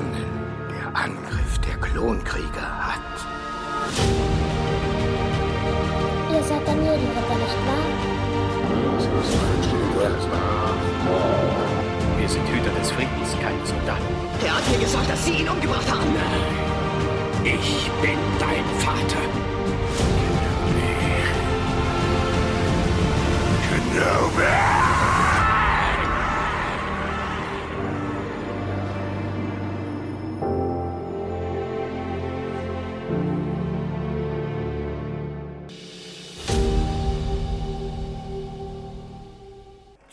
begonnen. Der Angriff der Klonkrieger hat. Ihr seid Daniel, Ritter, nicht wahr? Wir sind Hüter des Friedens, keine Soldaten. Er hat mir gesagt, dass Sie ihn umgebracht haben. Ich bin dein Vater. Kenobi!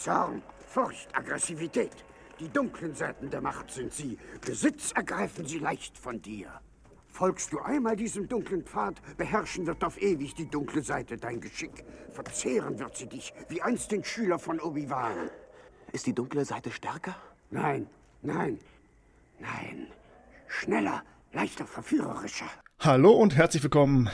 Zorn, Furcht, Aggressivität. Die dunklen Seiten der Macht sind sie. Besitz ergreifen sie leicht von dir. Folgst du einmal diesem dunklen Pfad, beherrschen wird auf ewig die dunkle Seite dein Geschick. Verzehren wird sie dich, wie einst den Schüler von Obi-Wan. Ist die dunkle Seite stärker? Nein, nein, nein. Schneller, leichter, verführerischer. Hallo und herzlich willkommen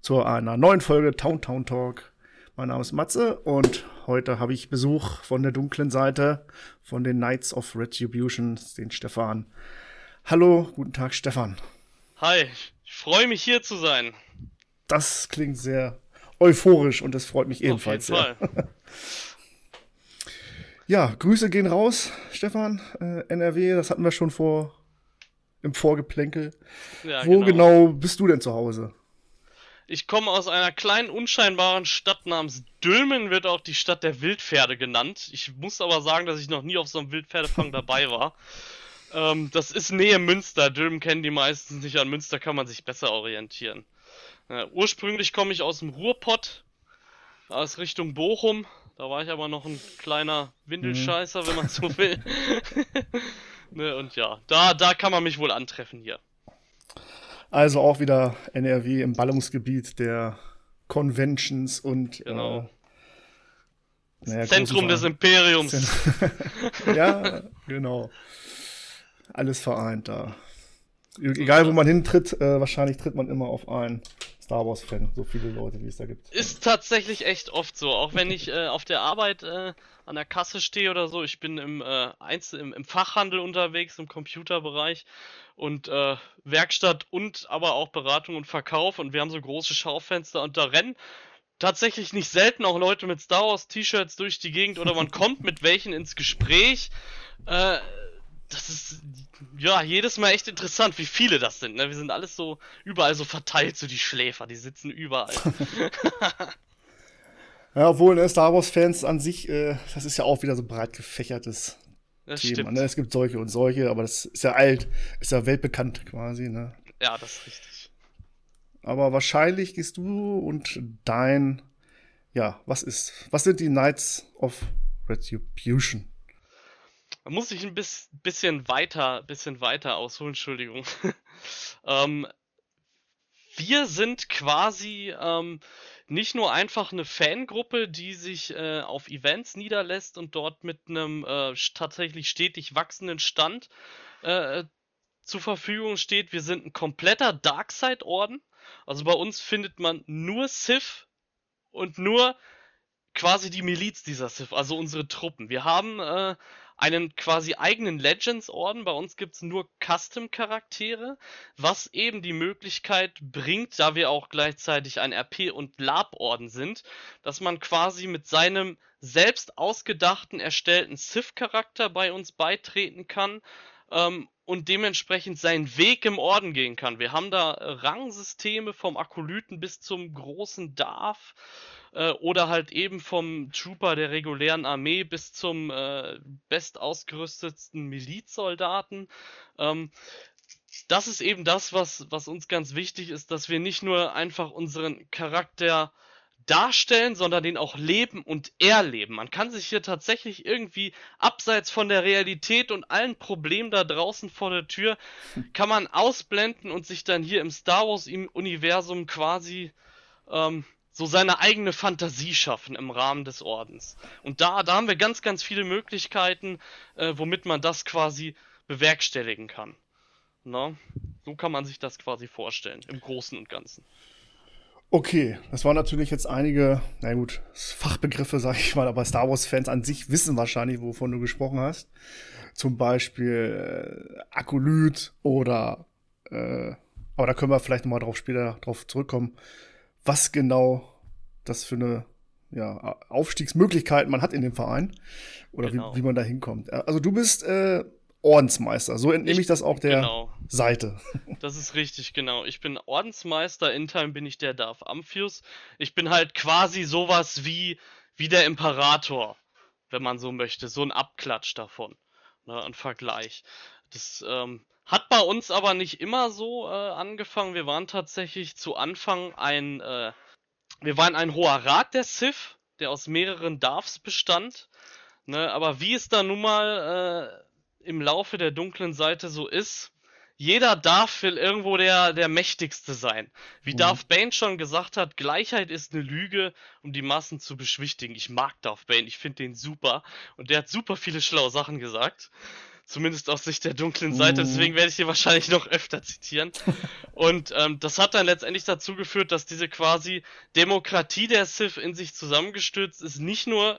zu einer neuen Folge Town Town Talk. Mein Name ist Matze und heute habe ich Besuch von der dunklen Seite, von den Knights of Retribution, den Stefan. Hallo, guten Tag, Stefan. Hi, ich freue mich hier zu sein. Das klingt sehr euphorisch und das freut mich ebenfalls Auf jeden sehr. Fall. Ja, Grüße gehen raus, Stefan. Äh, NRW, das hatten wir schon vor im Vorgeplänkel. Ja, Wo genau. bist du denn zu Hause? Ich komme aus einer kleinen, unscheinbaren Stadt namens Dülmen, wird auch die Stadt der Wildpferde genannt. Ich muss aber sagen, dass ich noch nie auf so einem Wildpferdefang dabei war. Ähm, das ist Nähe Münster. Dülmen kennen die meistens nicht. An Münster kann man sich besser orientieren. Äh, ursprünglich komme ich aus dem Ruhrpott, aus Richtung Bochum. Da war ich aber noch ein kleiner Windelscheißer, wenn man so will. ne, und ja, da, da kann man mich wohl antreffen hier. Also auch wieder NRW im Ballungsgebiet der Conventions und Genau. äh, naja, Zentrum des Imperiums. ja, genau. Alles vereint da. Egal, wo man hintritt, äh, wahrscheinlich tritt man immer auf einen Star Wars-Fan. So viele Leute, wie es da gibt. Ist tatsächlich echt oft so. Auch wenn ich äh, auf der Arbeit äh, an der Kasse stehe oder so. Ich bin im, äh, Einzel im, im Fachhandel unterwegs, im Computerbereich und äh, Werkstatt und aber auch Beratung und Verkauf. Und wir haben so große Schaufenster und da rennen tatsächlich nicht selten auch Leute mit Star Wars T-Shirts durch die Gegend oder man kommt mit welchen ins Gespräch. Äh, das ist ja jedes Mal echt interessant, wie viele das sind. Ne? Wir sind alles so überall so verteilt, so die Schläfer, die sitzen überall. Ja, obwohl ne, Star Wars-Fans an sich, äh, das ist ja auch wieder so breit gefächertes Das Thema. stimmt. Ne? Es gibt solche und solche, aber das ist ja alt, ist ja weltbekannt quasi. Ne? Ja, das ist richtig. Aber wahrscheinlich gehst du und dein, ja, was ist, was sind die Knights of Retribution? Da muss ich ein bis, bisschen weiter, bisschen weiter ausholen, Entschuldigung. ähm, wir sind quasi ähm, nicht nur einfach eine Fangruppe, die sich äh, auf Events niederlässt und dort mit einem äh, tatsächlich stetig wachsenden Stand äh, zur Verfügung steht. Wir sind ein kompletter Darkseid-Orden. Also bei uns findet man nur Sith und nur quasi die Miliz dieser Sith, also unsere Truppen. Wir haben äh, einen quasi eigenen Legends-Orden. Bei uns gibt's nur Custom-Charaktere, was eben die Möglichkeit bringt, da wir auch gleichzeitig ein RP- und Lab-Orden sind, dass man quasi mit seinem selbst ausgedachten, erstellten Sith-Charakter bei uns beitreten kann ähm, und dementsprechend seinen Weg im Orden gehen kann. Wir haben da Rangsysteme vom Akolyten bis zum großen Darth äh, oder halt eben vom Trooper der regulären Armee bis zum äh, bestausgerüstetsten Milizsoldaten. Ähm, das ist eben das, was, was uns ganz wichtig ist, dass wir nicht nur einfach unseren Charakter darstellen, sondern den auch leben und erleben. Man kann sich hier tatsächlich irgendwie abseits von der Realität und allen Problemen da draußen vor der Tür, kann man ausblenden und sich dann hier im Star Wars im Universum quasi ähm, so seine eigene Fantasie schaffen im Rahmen des Ordens. Und da, da haben wir ganz, ganz viele Möglichkeiten, äh, womit man das quasi bewerkstelligen kann. Na? So kann man sich das quasi vorstellen, im Großen und Ganzen. Okay, das waren natürlich jetzt einige, na gut, Fachbegriffe, sag ich mal, aber Star Wars-Fans an sich wissen wahrscheinlich, wovon du gesprochen hast. Zum Beispiel äh, Akolyt oder, äh, aber da können wir vielleicht nochmal drauf später drauf zurückkommen, was genau das für eine ja, Aufstiegsmöglichkeit man hat in dem Verein oder genau. wie, wie man da hinkommt. Also du bist äh, Ordensmeister. So entnehme ich, ich, das auch der genau. Seite. Das ist richtig, genau. Ich bin Ordensmeister, in Time bin ich der Darth Amphius. Ich bin halt quasi sowas wie, wie der Imperator, wenn man so möchte. So ein Abklatsch davon. Ne, ein Vergleich. Das ähm, hat bei uns aber nicht immer so äh, angefangen. Wir waren tatsächlich zu Anfang ein, äh, wir waren ein hoher Rat der Sith, der aus mehreren Darths bestand. Ne, aber wie es da nun mal äh, im Laufe der dunklen Seite so ist, jeder Darth will irgendwo der, der Mächtigste sein. Wie mhm. Darth Bane schon gesagt hat, Gleichheit ist eine Lüge, um die Massen zu beschwichtigen. Ich mag Darth Bane, ich finde den super. Und der hat super viele schlaue Sachen gesagt. Zumindest aus Sicht der dunklen Seite, mhm. deswegen werde ich hier wahrscheinlich noch öfter zitieren. Und ähm, das hat dann letztendlich dazu geführt, dass diese quasi Demokratie der Sith in sich zusammengestürzt ist, nicht nur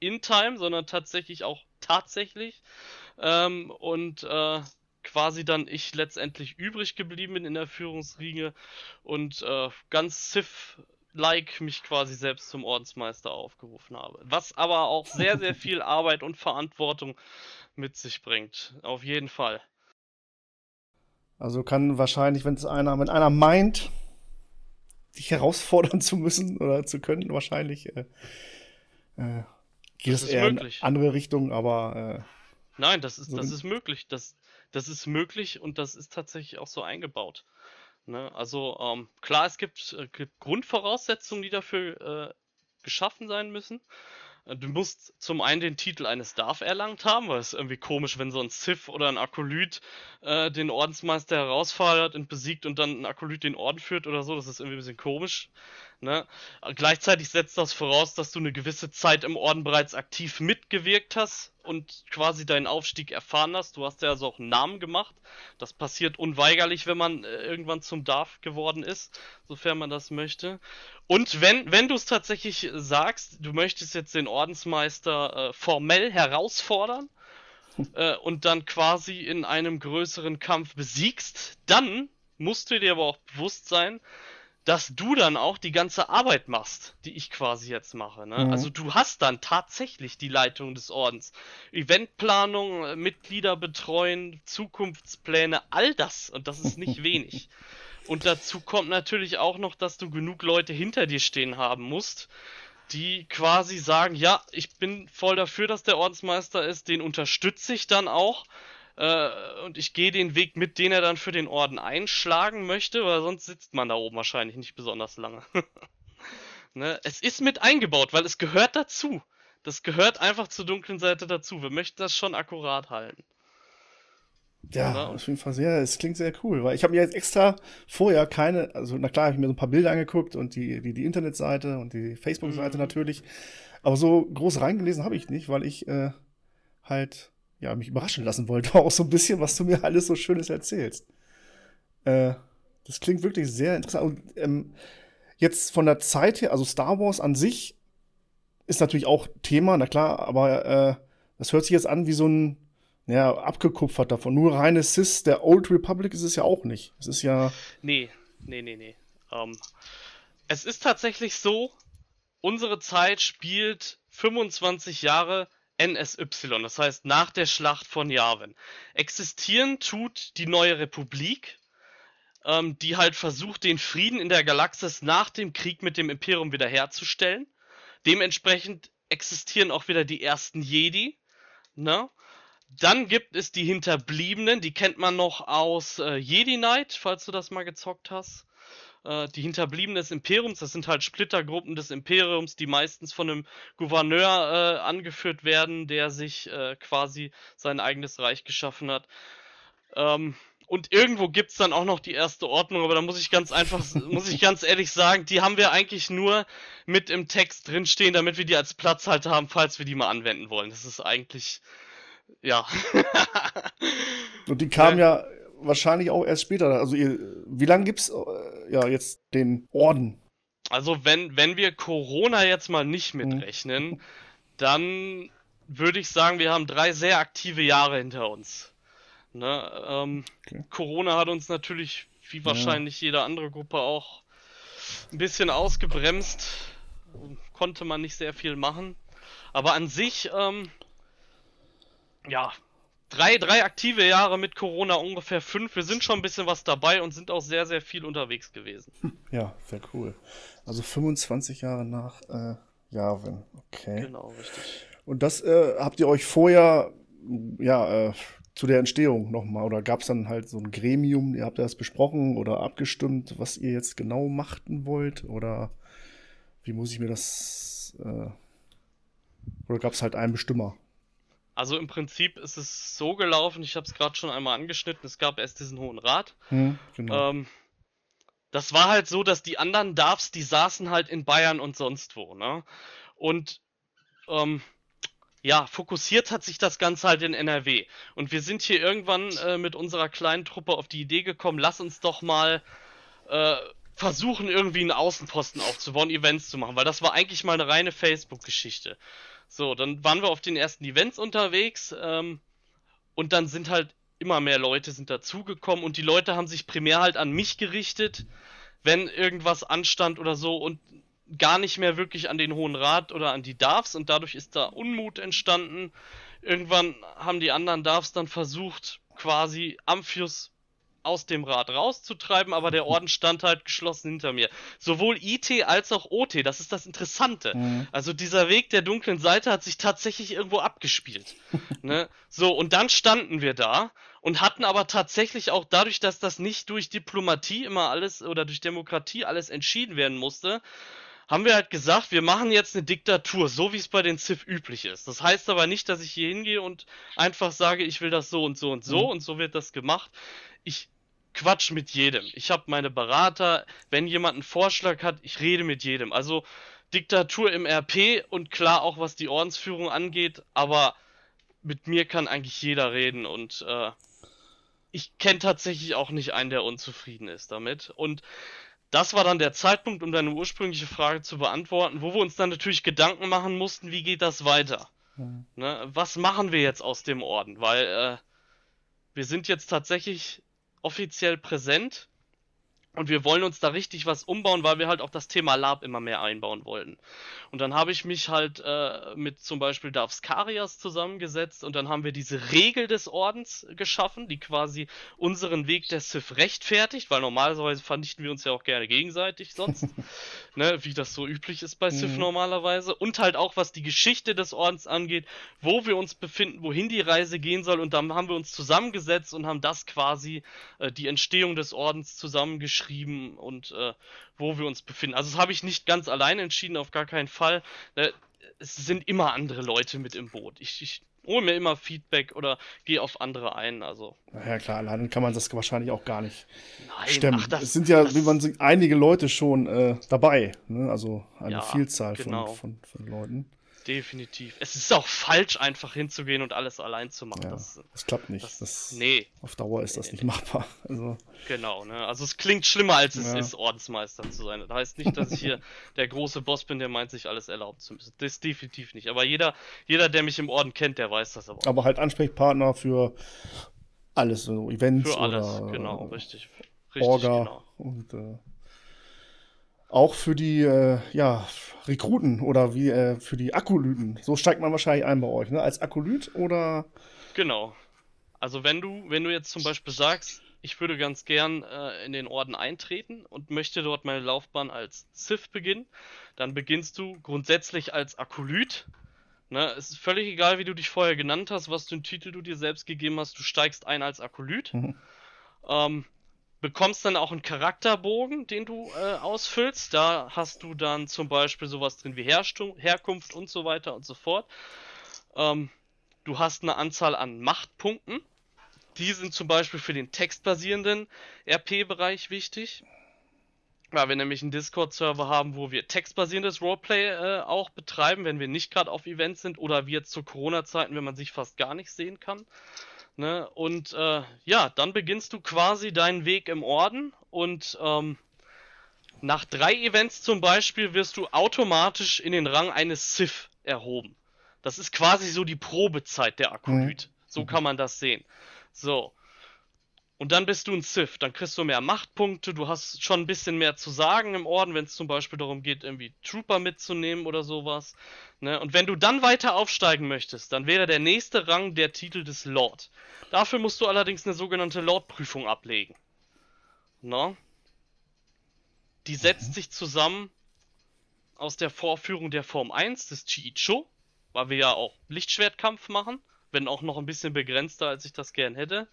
in Time, sondern tatsächlich auch tatsächlich. Ähm, und äh, quasi dann ich letztendlich übrig geblieben bin in der Führungsriege und äh, ganz Sith-like mich quasi selbst zum Ordensmeister aufgerufen habe. Was aber auch sehr, sehr viel Arbeit und Verantwortung mit sich bringt. Auf jeden Fall. Also kann wahrscheinlich, wenn es einer, wenn einer meint, dich herausfordern zu müssen oder zu können, wahrscheinlich äh, äh, geht es eher möglich. in andere Richtungen, aber äh, Nein, das ist, das ist möglich. Das, das ist möglich und das ist tatsächlich auch so eingebaut. Ne? Also ähm, klar, es gibt, äh, gibt, Grundvoraussetzungen, die dafür äh, geschaffen sein müssen. Du musst zum einen den Titel eines Darf erlangt haben, weil es irgendwie komisch, wenn so ein Sith oder ein Akolyt äh, den Ordensmeister herausfordert und besiegt und dann ein Akolyt den Orden führt oder so. Das ist irgendwie ein bisschen komisch. Ne? Gleichzeitig setzt das voraus, dass du eine gewisse Zeit im Orden bereits aktiv mitgewirkt hast und quasi deinen Aufstieg erfahren hast. Du hast ja also auch einen Namen gemacht. Das passiert unweigerlich, wenn man äh, irgendwann zum Darf geworden ist, sofern man das möchte. Und wenn, wenn du es tatsächlich sagst, du möchtest jetzt den Ordensmeister äh, formell herausfordern äh, und dann quasi in einem größeren Kampf besiegst, dann musst du dir aber auch bewusst sein, dass du dann auch die ganze Arbeit machst, die ich quasi jetzt mache. Ne? Mhm. Also du hast dann tatsächlich die Leitung des Ordens. Eventplanung, äh, Mitglieder betreuen, Zukunftspläne, all das. Und das ist nicht wenig. Und dazu kommt natürlich auch noch, dass du genug Leute hinter dir stehen haben musst, die quasi sagen, ja, ich bin voll dafür, dass der Ordensmeister ist, den unterstütze ich dann auch äh, und ich gehe den Weg mit, den er dann für den Orden einschlagen möchte, weil sonst sitzt man da oben wahrscheinlich nicht besonders lange. ne? Es ist mit eingebaut, weil es gehört dazu. Das gehört einfach zur dunklen Seite dazu. Wir möchten das schon akkurat halten. Ja, Oder? auf jeden Fall sehr, es klingt sehr cool, weil ich habe mir jetzt extra vorher keine, also na klar, habe ich mir so ein paar Bilder angeguckt und die, die, die Internetseite und die Facebook-Seite mhm. natürlich, aber so groß reingelesen habe ich nicht, weil ich äh, halt ja, mich überraschen lassen wollte, auch so ein bisschen, was du mir alles so Schönes erzählst. Äh, das klingt wirklich sehr interessant. Und ähm, jetzt von der Zeit her, also Star Wars an sich ist natürlich auch Thema, na klar, aber äh, das hört sich jetzt an wie so ein, ja, abgekupfert davon. Nur reine Sis der Old Republic ist es ja auch nicht. Es ist ja. Nee, nee, nee, nee. Ähm, es ist tatsächlich so, unsere Zeit spielt 25 Jahre NSY, das heißt nach der Schlacht von Yavin. Existieren tut die neue Republik, ähm, die halt versucht, den Frieden in der Galaxis nach dem Krieg mit dem Imperium wiederherzustellen. Dementsprechend existieren auch wieder die ersten Jedi. Ne? Dann gibt es die Hinterbliebenen, die kennt man noch aus äh, Jedi Knight, falls du das mal gezockt hast. Äh, die Hinterbliebenen des Imperiums, das sind halt Splittergruppen des Imperiums, die meistens von einem Gouverneur äh, angeführt werden, der sich äh, quasi sein eigenes Reich geschaffen hat. Ähm, und irgendwo gibt's dann auch noch die erste Ordnung, aber da muss ich ganz einfach, muss ich ganz ehrlich sagen, die haben wir eigentlich nur mit im Text drinstehen, damit wir die als Platzhalter haben, falls wir die mal anwenden wollen. Das ist eigentlich, ja. und die kamen ja wahrscheinlich auch erst später. Also ihr, wie lange gibt's äh, ja jetzt den Orden? Also wenn, wenn wir Corona jetzt mal nicht Mhm. mitrechnen, dann würde ich sagen, wir haben drei sehr aktive Jahre hinter uns. Ne, ähm, Okay. Corona hat uns natürlich, wie wahrscheinlich jede andere Gruppe auch, ein bisschen ausgebremst. Konnte man nicht sehr viel machen. Aber an sich, ähm, ja, drei, drei aktive Jahre mit Corona, ungefähr fünf. Wir sind schon ein bisschen was dabei und sind auch sehr, sehr viel unterwegs gewesen. Ja, sehr cool. Also 25 Jahre nach äh, Jarvin. Okay. Genau, richtig. Und das äh, habt ihr euch vorher, ja, äh, zu der Entstehung nochmal, oder gab es dann halt so ein Gremium, ihr habt das besprochen oder abgestimmt, was ihr jetzt genau machten wollt? Oder wie muss ich mir das, äh, oder gab es halt einen Bestimmer? Also im Prinzip ist es so gelaufen, ich habe es gerade schon einmal angeschnitten, es gab erst diesen Hohen Rat. Hm, genau. Ähm, das war halt so, dass die anderen Darfs, die saßen halt in Bayern und sonst wo, ne? Und ähm, ja, fokussiert hat sich das Ganze halt in NRW. Und wir sind hier irgendwann äh, mit unserer kleinen Truppe auf die Idee gekommen, lass uns doch mal äh, versuchen, irgendwie einen Außenposten aufzubauen, Events zu machen, weil das war eigentlich mal eine reine Facebook-Geschichte. So, dann waren wir auf den ersten Events unterwegs ähm, und dann sind halt immer mehr Leute sind dazugekommen und die Leute haben sich primär halt an mich gerichtet, wenn irgendwas anstand oder so und gar nicht mehr wirklich an den Hohen Rat oder an die Darfs und dadurch ist da Unmut entstanden. Irgendwann haben die anderen Darfs dann versucht, quasi Amphius aus dem Rat rauszutreiben, aber der Orden stand halt geschlossen hinter mir. Sowohl IT als auch OT, das ist das Interessante. Mhm. Also dieser Weg der dunklen Seite hat sich tatsächlich irgendwo abgespielt. ne? So, und dann standen wir da und hatten aber tatsächlich auch dadurch, dass das nicht durch Diplomatie immer alles oder durch Demokratie alles entschieden werden musste, haben wir halt gesagt, wir machen jetzt eine Diktatur, so wie es bei den Civ üblich ist. Das heißt aber nicht, dass ich hier hingehe und einfach sage, ich will das so und so und so Mhm. und so wird das gemacht. Ich quatsch mit jedem. Ich habe meine Berater, wenn jemand einen Vorschlag hat, ich rede mit jedem. Also Diktatur im RP und klar auch was die Ordensführung angeht, aber mit mir kann eigentlich jeder reden und äh, ich kenne tatsächlich auch nicht einen, der unzufrieden ist damit. Und das war dann der Zeitpunkt, um deine ursprüngliche Frage zu beantworten, wo wir uns dann natürlich Gedanken machen mussten, wie geht das weiter? Mhm. Ne? Was machen wir jetzt aus dem Orden? Weil äh, wir sind jetzt tatsächlich offiziell präsent und wir wollen uns da richtig was umbauen, weil wir halt auch das Thema Lab immer mehr einbauen wollten. Und dann habe ich mich halt äh, mit zum Beispiel Davskarias zusammengesetzt und dann haben wir diese Regel des Ordens geschaffen, die quasi unseren Weg der Sith rechtfertigt, weil normalerweise vernichten wir uns ja auch gerne gegenseitig sonst, ne, wie das so üblich ist bei Sith Mhm. normalerweise. Und halt auch was die Geschichte des Ordens angeht, wo wir uns befinden, wohin die Reise gehen soll. Und dann haben wir uns zusammengesetzt und haben das quasi äh, die Entstehung des Ordens zusammengeschrieben und äh, wo wir uns befinden. Also das habe ich nicht ganz allein entschieden, auf gar keinen Fall. Äh, es sind immer andere Leute mit im Boot. Ich, ich hole mir immer Feedback oder gehe auf andere ein. Also Na Ja, klar, allein kann man das wahrscheinlich auch gar nicht nein, stemmen. ach, das, es sind ja, das, wie man sieht, einige Leute schon äh, dabei. Ne? Also eine Ja, Vielzahl genau. von, von, von Leuten. Definitiv. Es ist auch falsch, einfach hinzugehen und alles allein zu machen. Ja, Das, das klappt nicht. das, Das, nee, Auf Dauer ist das nicht machbar. Also, Genau, ne? Also es klingt schlimmer, als es Ja. ist, Ordensmeister zu sein. Das heißt nicht, dass ich hier der große Boss bin, der meint, sich alles erlauben zu müssen. Das definitiv nicht. Aber jeder, jeder, der mich im Orden kennt, der weiß das aber auch. aber halt Ansprechpartner für alles, so Events Für alles, oder genau, äh, richtig. Richtig, Orga genau. und äh, auch für die äh, ja, Rekruten oder wie äh, für die Akolyten. So steigt man wahrscheinlich ein bei euch, ne? Als Akolyt oder Genau. Also wenn du, wenn du jetzt zum Beispiel sagst, ich würde ganz gern äh, in den Orden eintreten und möchte dort meine Laufbahn als Sith beginnen, dann beginnst du grundsätzlich als Akolyt. Ne, es ist völlig egal, wie du dich vorher genannt hast, was für einen Titel du dir selbst gegeben hast, du steigst ein als Akolyt. Mhm. Ähm, bekommst dann auch einen Charakterbogen, den du äh, ausfüllst. Da hast du dann zum Beispiel sowas drin wie Herstu Herkunft und so weiter und so fort. Ähm, du hast eine Anzahl an Machtpunkten. Die sind zum Beispiel für den textbasierenden RP-Bereich wichtig. Weil wir nämlich einen Discord-Server haben, wo wir textbasierendes Roleplay äh, auch betreiben, wenn wir nicht gerade auf Events sind oder wie jetzt zu Corona-Zeiten, wenn man sich fast gar nicht sehen kann. Ne? Und äh, ja, dann beginnst du quasi deinen Weg im Orden und ähm, Nach drei Events zum Beispiel wirst du automatisch in den Rang eines Sith erhoben. Das ist quasi so die Probezeit der Akolyt. So kann man das sehen. So. Und dann bist du ein Sith, dann kriegst du mehr Machtpunkte, du hast schon ein bisschen mehr zu sagen im Orden, wenn es zum Beispiel darum geht, irgendwie Trooper mitzunehmen oder sowas. Ne? Und wenn du dann weiter aufsteigen möchtest, dann wäre der nächste Rang der Titel des Lord. Dafür musst du allerdings eine sogenannte Lord-Prüfung ablegen. Na? Die setzt sich zusammen aus der Vorführung der Form 1 des Chiicho, weil wir ja auch Lichtschwertkampf machen, wenn auch noch ein bisschen begrenzter, als ich das gern hätte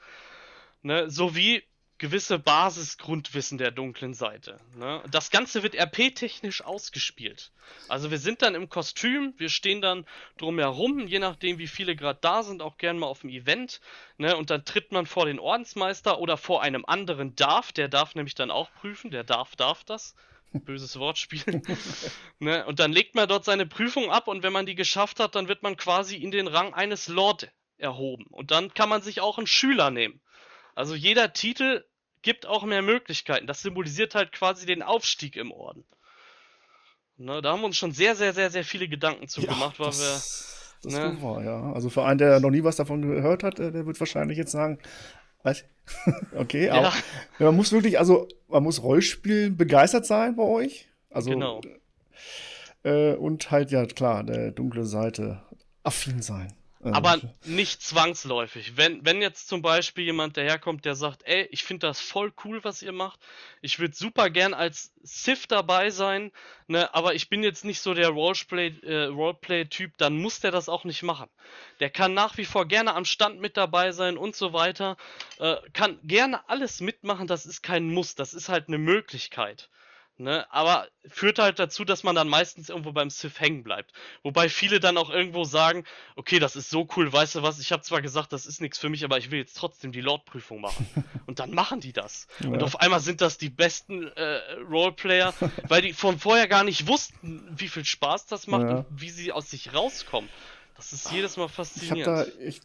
ne, sowie gewisse Basisgrundwissen der dunklen Seite. Ne? Das Ganze wird RP-technisch ausgespielt. Also wir sind dann im Kostüm, wir stehen dann drumherum, je nachdem wie viele gerade da sind, auch gern mal auf dem Event. Ne? Und dann tritt man vor den Ordensmeister oder vor einem anderen Darf, der darf nämlich dann auch prüfen, der darf, darf das. Böses Wortspiel. ne? Und dann legt man dort seine Prüfung ab und wenn man die geschafft hat, dann wird man quasi in den Rang eines Lord erhoben. Und dann kann man sich auch einen Schüler nehmen. Also jeder Titel gibt auch mehr Möglichkeiten. Das symbolisiert halt quasi den Aufstieg im Orden. Ne, da haben wir uns schon sehr, sehr, sehr, sehr viele Gedanken zu ja, gemacht, weil das, wir. Das ne? war, ja. Also für einen, der noch nie was davon gehört hat, äh, der wird wahrscheinlich jetzt sagen, was? okay, aber ja. man muss wirklich, also man muss Rollspielen begeistert sein bei euch. Also, genau. Äh, und halt, ja klar, der dunkle Seite affin sein. Aber nicht zwangsläufig. Wenn, wenn jetzt zum Beispiel jemand daherkommt, der sagt, ey, ich finde das voll cool, was ihr macht. Ich würde super gern als Sith dabei sein, ne, aber ich bin jetzt nicht so der Roleplay-Typ, äh, Roleplay dann muss der das auch nicht machen. Der kann nach wie vor gerne am Stand mit dabei sein und so weiter. Äh, kann gerne alles mitmachen, das ist kein Muss, das ist halt eine Möglichkeit. Ne, aber führt halt dazu, dass man dann meistens irgendwo beim Sith hängen bleibt. Wobei viele dann auch irgendwo sagen, okay, das ist so cool, weißt du was, ich habe zwar gesagt, das ist nichts für mich, aber ich will jetzt trotzdem die Lord-Prüfung machen. Und dann machen die das. Ja. Und auf einmal sind das die besten äh, Roleplayer, weil die von vorher gar nicht wussten, wie viel Spaß das macht ja. und wie sie aus sich rauskommen. Das ist jedes Mal faszinierend. Ich da, ich,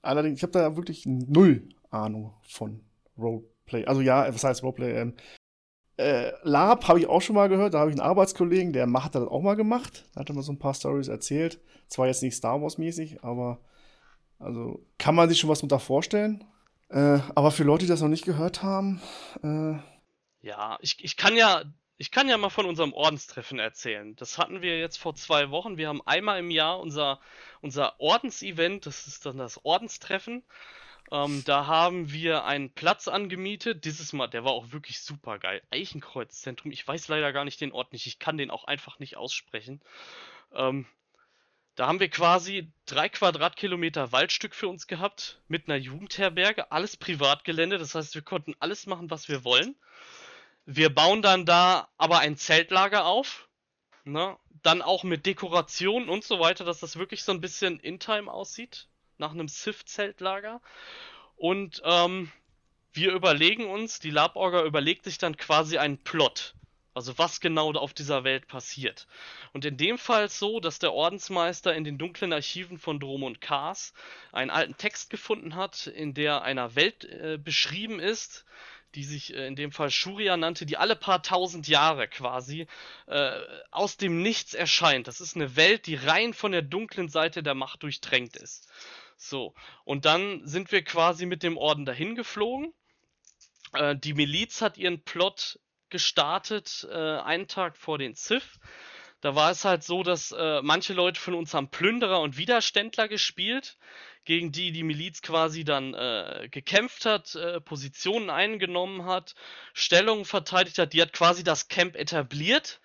allerdings, ich habe da wirklich null Ahnung von Roleplay. Also ja, was heißt Roleplay? Ähm, äh, Lab habe ich auch schon mal gehört, da habe ich einen Arbeitskollegen, der hat das auch mal gemacht. Da hat er mal so ein paar Stories erzählt. Zwar jetzt nicht Star Wars-mäßig, aber also kann man sich schon was unter vorstellen. Äh, aber für Leute, die das noch nicht gehört haben, äh, ja, ich, ich kann ja, ich kann ja mal von unserem Ordenstreffen erzählen. Das hatten wir jetzt vor zwei Wochen. Wir haben einmal im Jahr unser, unser Ordensevent, das ist dann das Ordenstreffen. Ähm, da haben wir einen Platz angemietet. Dieses Mal, der war auch wirklich super geil. Eichenkreuzzentrum. Ich weiß leider gar nicht den Ort nicht. Ich kann den auch einfach nicht aussprechen. Ähm, da haben wir quasi drei Quadratkilometer Waldstück für uns gehabt mit einer Jugendherberge, alles Privatgelände. Das heißt, wir konnten alles machen, was wir wollen. Wir bauen dann da aber ein Zeltlager auf. Ne? Dann auch mit Dekoration und so weiter, dass das wirklich so ein bisschen in-time aussieht nach einem Sith-Zeltlager. Und ähm, wir überlegen uns, die Laborga überlegt sich dann quasi einen Plot. Also was genau auf dieser Welt passiert. Und in dem Fall so, dass der Ordensmeister in den dunklen Archiven von Drom und Kars einen alten Text gefunden hat, in der einer Welt äh, beschrieben ist, die sich äh, in dem Fall Shuria nannte, die alle paar tausend Jahre quasi äh, aus dem Nichts erscheint. Das ist eine Welt, die rein von der dunklen Seite der Macht durchtränkt ist. So, und dann sind wir quasi mit dem Orden dahin geflogen. Äh, die Miliz hat ihren Plot gestartet, äh, einen Tag vor den Sith. Da war es halt so, dass äh, manche Leute von uns haben Plünderer und Widerständler gespielt, gegen die die Miliz quasi dann äh, gekämpft hat, äh, Positionen eingenommen hat, Stellungen verteidigt hat. Die hat quasi das Camp etabliert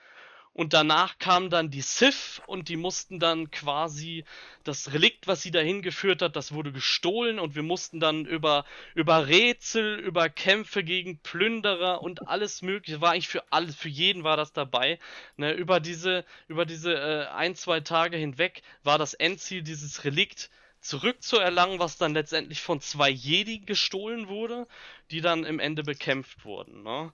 und danach kamen dann die Sith und die mussten dann quasi das Relikt, was sie dahin geführt hat, das wurde gestohlen und wir mussten dann über, über Rätsel, über Kämpfe gegen Plünderer und alles mögliche, war eigentlich für alles, für jeden war das dabei. Ne, über diese, über diese äh, ein, zwei Tage hinweg war das Endziel dieses Relikt zurückzuerlangen, was dann letztendlich von zwei Jedi gestohlen wurde, die dann im Ende bekämpft wurden. Ne?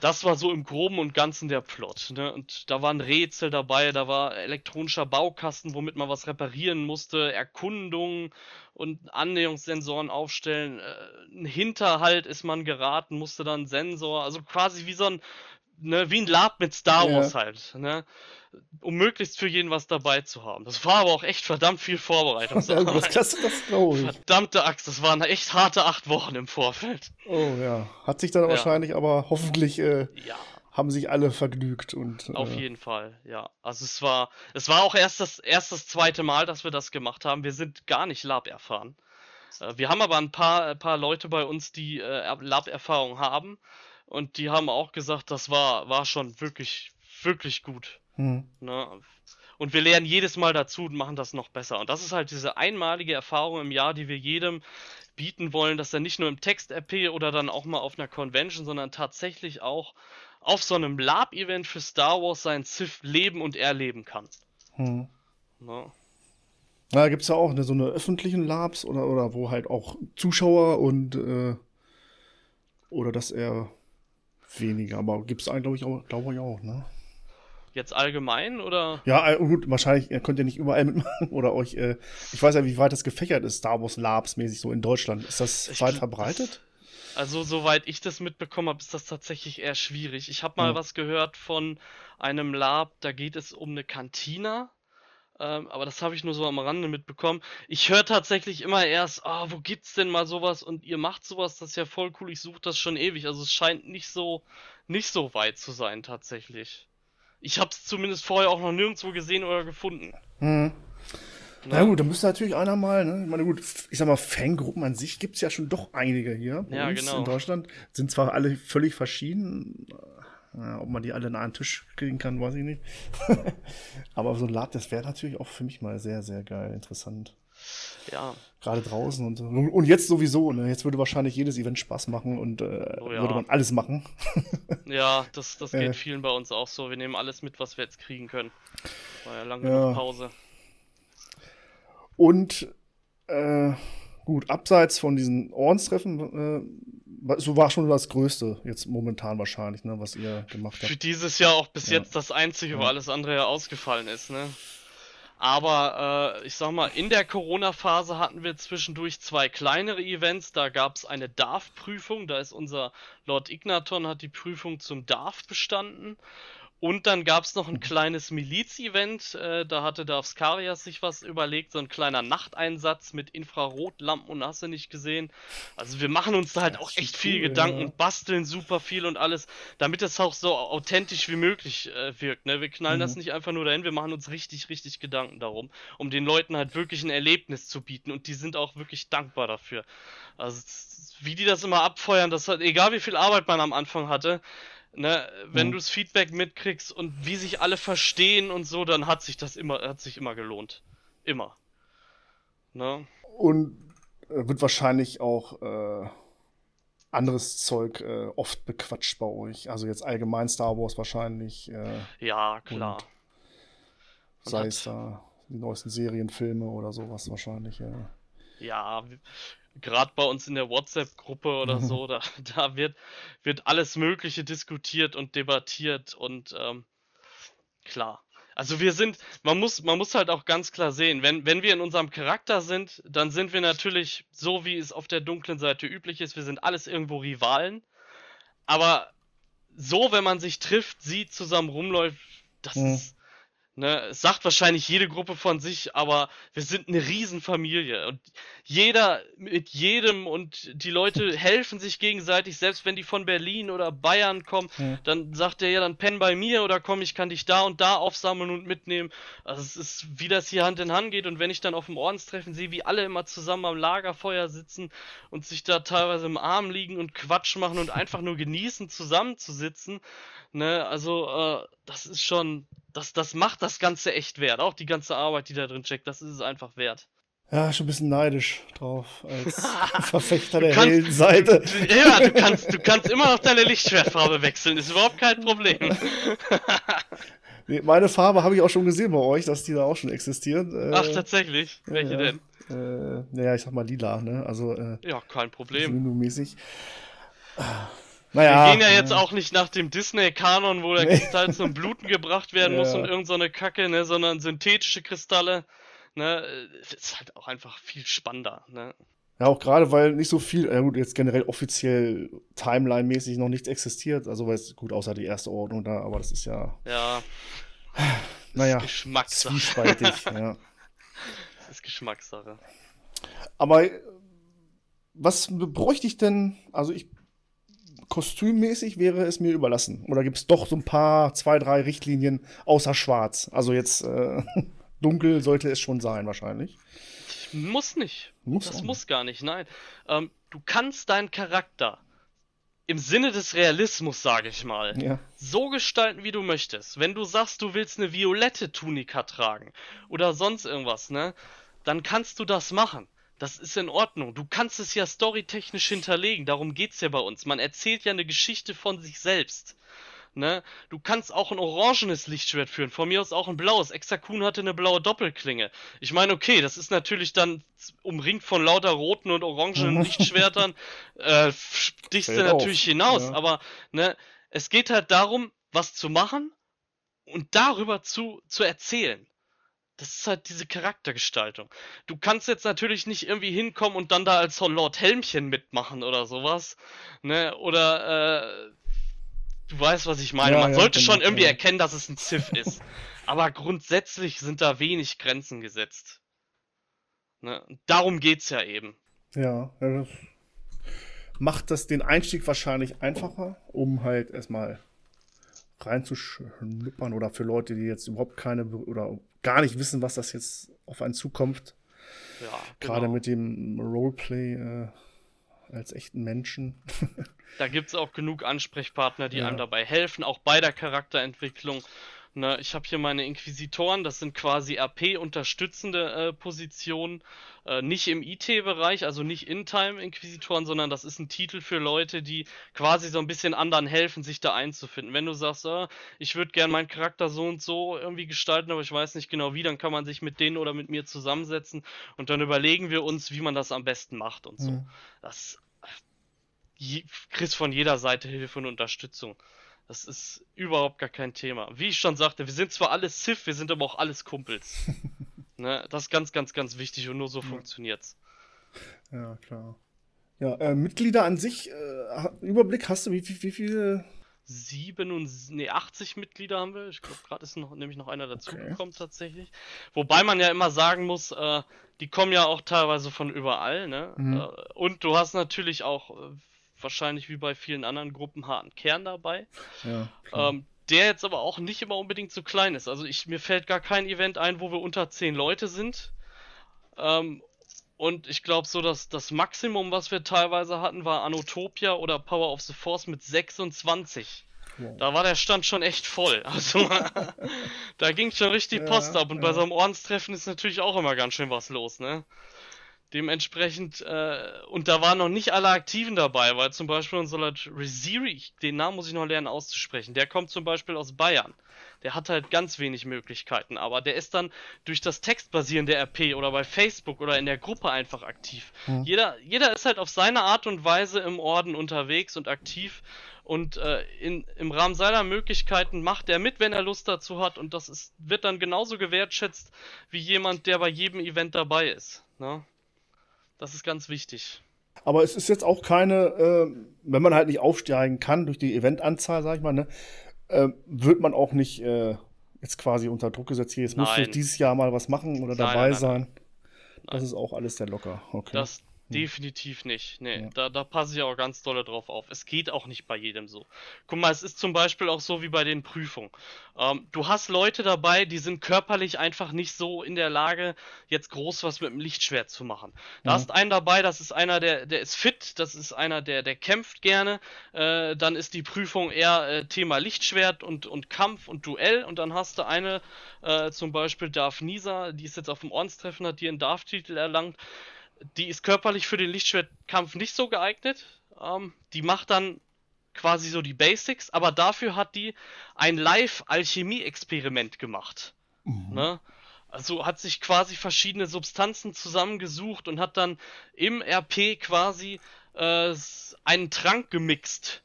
Das war so im Groben und Ganzen der Plot. Ne? Und da waren Rätsel dabei, da war elektronischer Baukasten, womit man was reparieren musste, Erkundungen und Annäherungssensoren aufstellen. Äh, ein Hinterhalt ist man geraten, musste dann Sensor, also quasi wie so ein ne, wie ein Lab mit Star Ja. Wars halt, ne? Um möglichst für jeden was dabei zu haben. Das war aber auch echt verdammt viel Ja, Vorbereitungsarbeit. das, das, das glaube ich. Verdammte Axt, das waren echt harte acht Wochen im Vorfeld. Oh ja. Hat sich dann Ja. wahrscheinlich aber hoffentlich äh, Ja, haben sich alle vergnügt und auf äh, jeden Fall, ja. Also es war, es war auch erst das, erst das zweite Mal, dass wir das gemacht haben. Wir sind gar nicht Lab erfahren. Äh, Wir haben aber ein paar, ein paar Leute bei uns, die äh, Lab-Erfahrung haben. Und die haben auch gesagt, das war, war schon wirklich, wirklich gut. hm. Ne? Und wir lernen jedes Mal dazu und machen das noch besser. Und das ist halt diese einmalige Erfahrung im Jahr, die wir jedem bieten wollen, dass er nicht nur im Text-RP oder dann auch mal auf einer Convention, sondern tatsächlich auch auf so einem Lab-Event für Star Wars sein Sith leben und erleben kann. Hm. Ne? Na, gibt es ja auch ne, so eine öffentlichen Labs oder, oder wo halt auch Zuschauer und äh, oder das eher weniger, aber gibt es eigentlich, glaube ich, auch, glaube ich auch, ne? Jetzt allgemein oder? Ja, äh, gut, wahrscheinlich könnt ihr nicht überall mitmachen oder euch, äh, ich weiß ja, wie weit das gefächert ist, Star Wars Labs mäßig so in Deutschland. Ist das Ich weit verbreitet? Also, soweit ich das mitbekommen habe, ist das tatsächlich eher schwierig. Ich habe mal Hm. was gehört von einem Lab, da geht es um eine Kantina. Ähm, aber das habe ich nur so am Rande mitbekommen. Ich höre tatsächlich immer erst, ah, wo gibt's denn mal sowas und ihr macht sowas, das ist ja voll cool, ich suche das schon ewig. Also es scheint nicht so, nicht so weit zu sein tatsächlich. Ich habe es zumindest vorher auch noch nirgendwo gesehen oder gefunden. Hm. Na Ne? gut, da müsste natürlich einer mal, ne? Ich meine, gut, ich sag mal, Fangruppen an sich gibt es ja schon doch einige hier bei Ja, uns genau. in Deutschland. Sind zwar alle völlig verschieden. Ja, ob man die alle an einen Tisch kriegen kann, weiß ich nicht. Aber so ein Lab, das wäre natürlich auch für mich mal sehr, sehr geil, interessant. Ja, Gerade draußen und so. Und jetzt sowieso, ne? Jetzt würde wahrscheinlich jedes Event Spaß machen und äh, Oh ja. würde man alles machen. ja, das, das Äh. geht vielen bei uns auch so. Wir nehmen alles mit, was wir jetzt kriegen können. War ja lange Ja. Pause. Und äh, gut, abseits von diesen Ordenstreffen, äh, so war schon das Größte jetzt momentan wahrscheinlich, ne, was ihr gemacht Für habt. dieses Jahr auch bis Ja. jetzt das einzige, wo Ja. alles andere ja ausgefallen ist, ne? Aber äh, ich sag mal, in der Corona-Phase hatten wir zwischendurch zwei kleinere Events. Da gab es eine DARF-Prüfung. Da ist unser Lord Ignaton hat die Prüfung zum DARF bestanden. Und dann gab es noch ein kleines Miliz-Event. Äh, da hatte Darth Skarias sich was überlegt. So ein kleiner Nachteinsatz mit Infrarotlampen und hast du nicht gesehen. Also wir machen uns da halt Das auch echt cool, viel Gedanken ja. basteln super viel und alles, damit es auch so authentisch wie möglich äh, wirkt. Ne? Wir knallen das Mhm. nicht einfach nur dahin, wir machen uns richtig, richtig Gedanken darum, um den Leuten halt wirklich ein Erlebnis zu bieten und die sind auch wirklich dankbar dafür. Also wie die das immer abfeuern, das hat, egal wie viel Arbeit man am Anfang hatte, ne, wenn Mhm. du das Feedback mitkriegst und wie sich alle verstehen und so, dann hat sich das immer, hat sich immer gelohnt. Immer. Ne? Und äh, wird wahrscheinlich auch äh, anderes Zeug äh, oft bequatscht bei euch. Also jetzt allgemein Star Wars wahrscheinlich, äh, Ja, klar. Und sei es da die neuesten Serienfilme oder sowas wahrscheinlich, ja. Gerade bei uns in der WhatsApp-Gruppe oder so, da, da wird, wird alles Mögliche diskutiert und debattiert und ähm, klar. Also wir sind, man muss, man muss halt auch ganz klar sehen, wenn, wenn wir in unserem Charakter sind, dann sind wir natürlich so, wie es auf der dunklen Seite üblich ist, wir sind alles irgendwo Rivalen. Aber so, wenn man sich trifft, sieht, zusammen rumläuft, das Mhm. ist, ne, es sagt wahrscheinlich jede Gruppe von sich, aber wir sind eine Riesenfamilie und jeder mit jedem und die Leute helfen sich gegenseitig, selbst wenn die von Berlin oder Bayern kommen, Mhm. dann sagt der ja, dann penn bei mir oder komm, ich kann dich da und da aufsammeln und mitnehmen. Also es ist, wie das hier Hand in Hand geht und wenn ich dann auf dem Ordenstreffen sehe, wie alle immer zusammen am Lagerfeuer sitzen und sich da teilweise im Arm liegen und Quatsch machen und einfach nur genießen, zusammenzusitzen, ne, also äh, das ist schon, das, das macht das Ganze echt wert. Auch die ganze Arbeit, die da drin steckt, das ist es einfach wert. Ja, schon ein bisschen neidisch drauf als Verfechter der kannst- hellen Seite. Ja, du kannst, du kannst immer noch deine Lichtschwertfarbe wechseln, ist überhaupt kein Problem. Nee, meine Farbe habe ich auch schon gesehen bei euch, dass die da auch schon existiert. Äh, Ach, tatsächlich? Welche ja. denn? Äh, naja, ich sag mal lila, ne? Also, äh, Ja, kein Problem. mäßig. Wir Naja. gehen ja jetzt auch nicht nach dem Disney-Kanon, wo der Nee. Kristall zum Bluten gebracht werden muss Ja. und irgend so eine Kacke, ne, sondern synthetische Kristalle, ne, ist halt auch einfach viel spannender, ne. Ja, auch gerade, weil nicht so viel, ja gut, jetzt generell offiziell Timeline-mäßig noch nichts existiert. Also, weil es gut, außer die erste Ordnung da, aber das ist ja. Ja. naja, Geschmackssache. zwiespaltig, ja. Das ist Geschmackssache. Aber äh, was bräuchte ich denn? Also, ich. Kostümmäßig wäre es mir überlassen. Oder gibt es doch so ein paar, zwei, drei Richtlinien außer Schwarz? Also jetzt äh, dunkel sollte es schon sein, wahrscheinlich. Muss nicht. Muss das muss gar nicht, nein. Ähm, du kannst deinen Charakter im Sinne des Realismus, sage ich mal, Ja. so gestalten, wie du möchtest. Wenn du sagst, du willst eine violette Tunika tragen oder sonst irgendwas, ne, dann kannst du das machen. Das ist in Ordnung. Du kannst es ja storytechnisch hinterlegen. Darum geht's ja bei uns. Man erzählt ja eine Geschichte von sich selbst. Ne? Du kannst auch ein orangenes Lichtschwert führen, von mir aus auch ein blaues. Exakun hatte eine blaue Doppelklinge. Ich meine, okay, das ist natürlich dann umringt von lauter roten und orangenen Lichtschwertern, äh, stichst du Fällt auf, natürlich hinaus. ja. Aber ne, es geht halt darum, was zu machen und darüber zu, zu erzählen. Das ist halt diese Charaktergestaltung. Du kannst jetzt natürlich nicht irgendwie hinkommen und dann da als Lord Helmchen mitmachen oder sowas. Ne? Oder äh, du weißt, was ich meine. Ja, Man ja, sollte genau, schon irgendwie ja. erkennen, dass es ein Sith ist. Aber grundsätzlich sind da wenig Grenzen gesetzt. Ne? Darum geht's ja eben. Ja, ja, das macht das den Einstieg wahrscheinlich einfacher, um halt erstmal reinzuschnuppern oder für Leute, die jetzt überhaupt keine oder gar nicht wissen, was das jetzt auf einen zukommt. Ja, Gerade genau. mit dem Roleplay äh, als echten Menschen. Da gibt's auch genug Ansprechpartner, die Ja. einem dabei helfen, auch bei der Charakterentwicklung. Ne, ich habe hier meine Inquisitoren, das sind quasi RP-unterstützende äh, Positionen, äh, nicht im IT-Bereich, also nicht In-Time-Inquisitoren, sondern das ist ein Titel für Leute, die quasi so ein bisschen anderen helfen, sich da einzufinden. Wenn du sagst, äh, ich würde gern meinen Charakter so und so irgendwie gestalten, aber ich weiß nicht genau wie, dann kann man sich mit denen oder mit mir zusammensetzen und dann überlegen wir uns, wie man das am besten macht und so. Mhm. Das je, kriegst von jeder Seite Hilfe und Unterstützung. Das ist überhaupt gar kein Thema. Wie ich schon sagte, wir sind zwar alles Sith, wir sind aber auch alles Kumpels. ne? Das ist ganz, ganz, ganz wichtig und nur so funktioniert's. Ja, klar. Ja, äh, Mitglieder an sich, äh, Überblick hast du, wie, wie, wie viele? Sieben und nee, 80 Mitglieder haben wir. Ich glaube, gerade ist noch, nämlich noch einer Okay. dazugekommen tatsächlich. Wobei man ja immer sagen muss, äh, die kommen ja auch teilweise von überall, ne? Mhm. Äh, und du hast natürlich auch äh, wahrscheinlich wie bei vielen anderen Gruppen harten Kern dabei. Ja. Ähm, der jetzt aber auch nicht immer unbedingt so klein ist. Also ich, mir fällt gar kein Event ein, wo wir unter 10 Leute sind. Ähm, und ich glaube so, dass das Maximum, was wir teilweise hatten, war Anotopia oder Power of the Force mit 26. Wow. Da war der Stand schon echt voll. Also da ging schon richtig Ja, Post ab. Und bei ja. so einem Ordenstreffen ist natürlich auch immer ganz schön was los, ne? Dementsprechend, äh, und da waren noch nicht alle Aktiven dabei, weil zum Beispiel unser Lord Reziri, den Namen muss ich noch lernen auszusprechen, der kommt zum Beispiel aus Bayern. Der hat halt ganz wenig Möglichkeiten, aber der ist dann durch das textbasierende RP oder bei Facebook oder in der Gruppe einfach aktiv. Mhm. Jeder, jeder ist halt auf seine Art und Weise im Orden unterwegs und aktiv und äh, in, im Rahmen seiner Möglichkeiten macht er mit, wenn er Lust dazu hat und das ist, wird dann genauso gewertschätzt wie jemand, der bei jedem Event dabei ist. Ne? Das ist ganz wichtig. Aber es ist jetzt auch keine, äh, wenn man halt nicht aufsteigen kann durch die Eventanzahl, sag ich mal, ne, äh, wird man auch nicht äh, jetzt quasi unter Druck gesetzt, hier, jetzt musst du Nein. dieses Jahr mal was machen oder Nein, dabei nein, nein, sein. Das ist auch alles sehr locker. Okay. Das definitiv nicht. Nee, Ja. da, da passe ich auch ganz dolle drauf auf. Es geht auch nicht bei jedem so. Guck mal, es ist zum Beispiel auch so wie bei den Prüfungen. Ähm, du hast Leute dabei, die sind körperlich einfach nicht so in der Lage, jetzt groß was mit dem Lichtschwert zu machen. Da Ja. hast einen dabei, das ist einer, der, der ist fit, das ist einer, der, der kämpft gerne. Äh, dann ist die Prüfung eher äh, Thema Lichtschwert und, und Kampf und Duell. Und dann hast du eine, äh, zum Beispiel Darth Nisa, die ist jetzt auf dem Ordenstreffen, hat die einen Darth-Titel erlangt die ist körperlich für den Lichtschwertkampf nicht so geeignet. Ähm, die macht dann quasi so die Basics, aber dafür hat die ein Live-Alchemie-Experiment gemacht. Ne? Also hat sich quasi verschiedene Substanzen zusammengesucht und hat dann im RP quasi äh, einen Trank gemixt.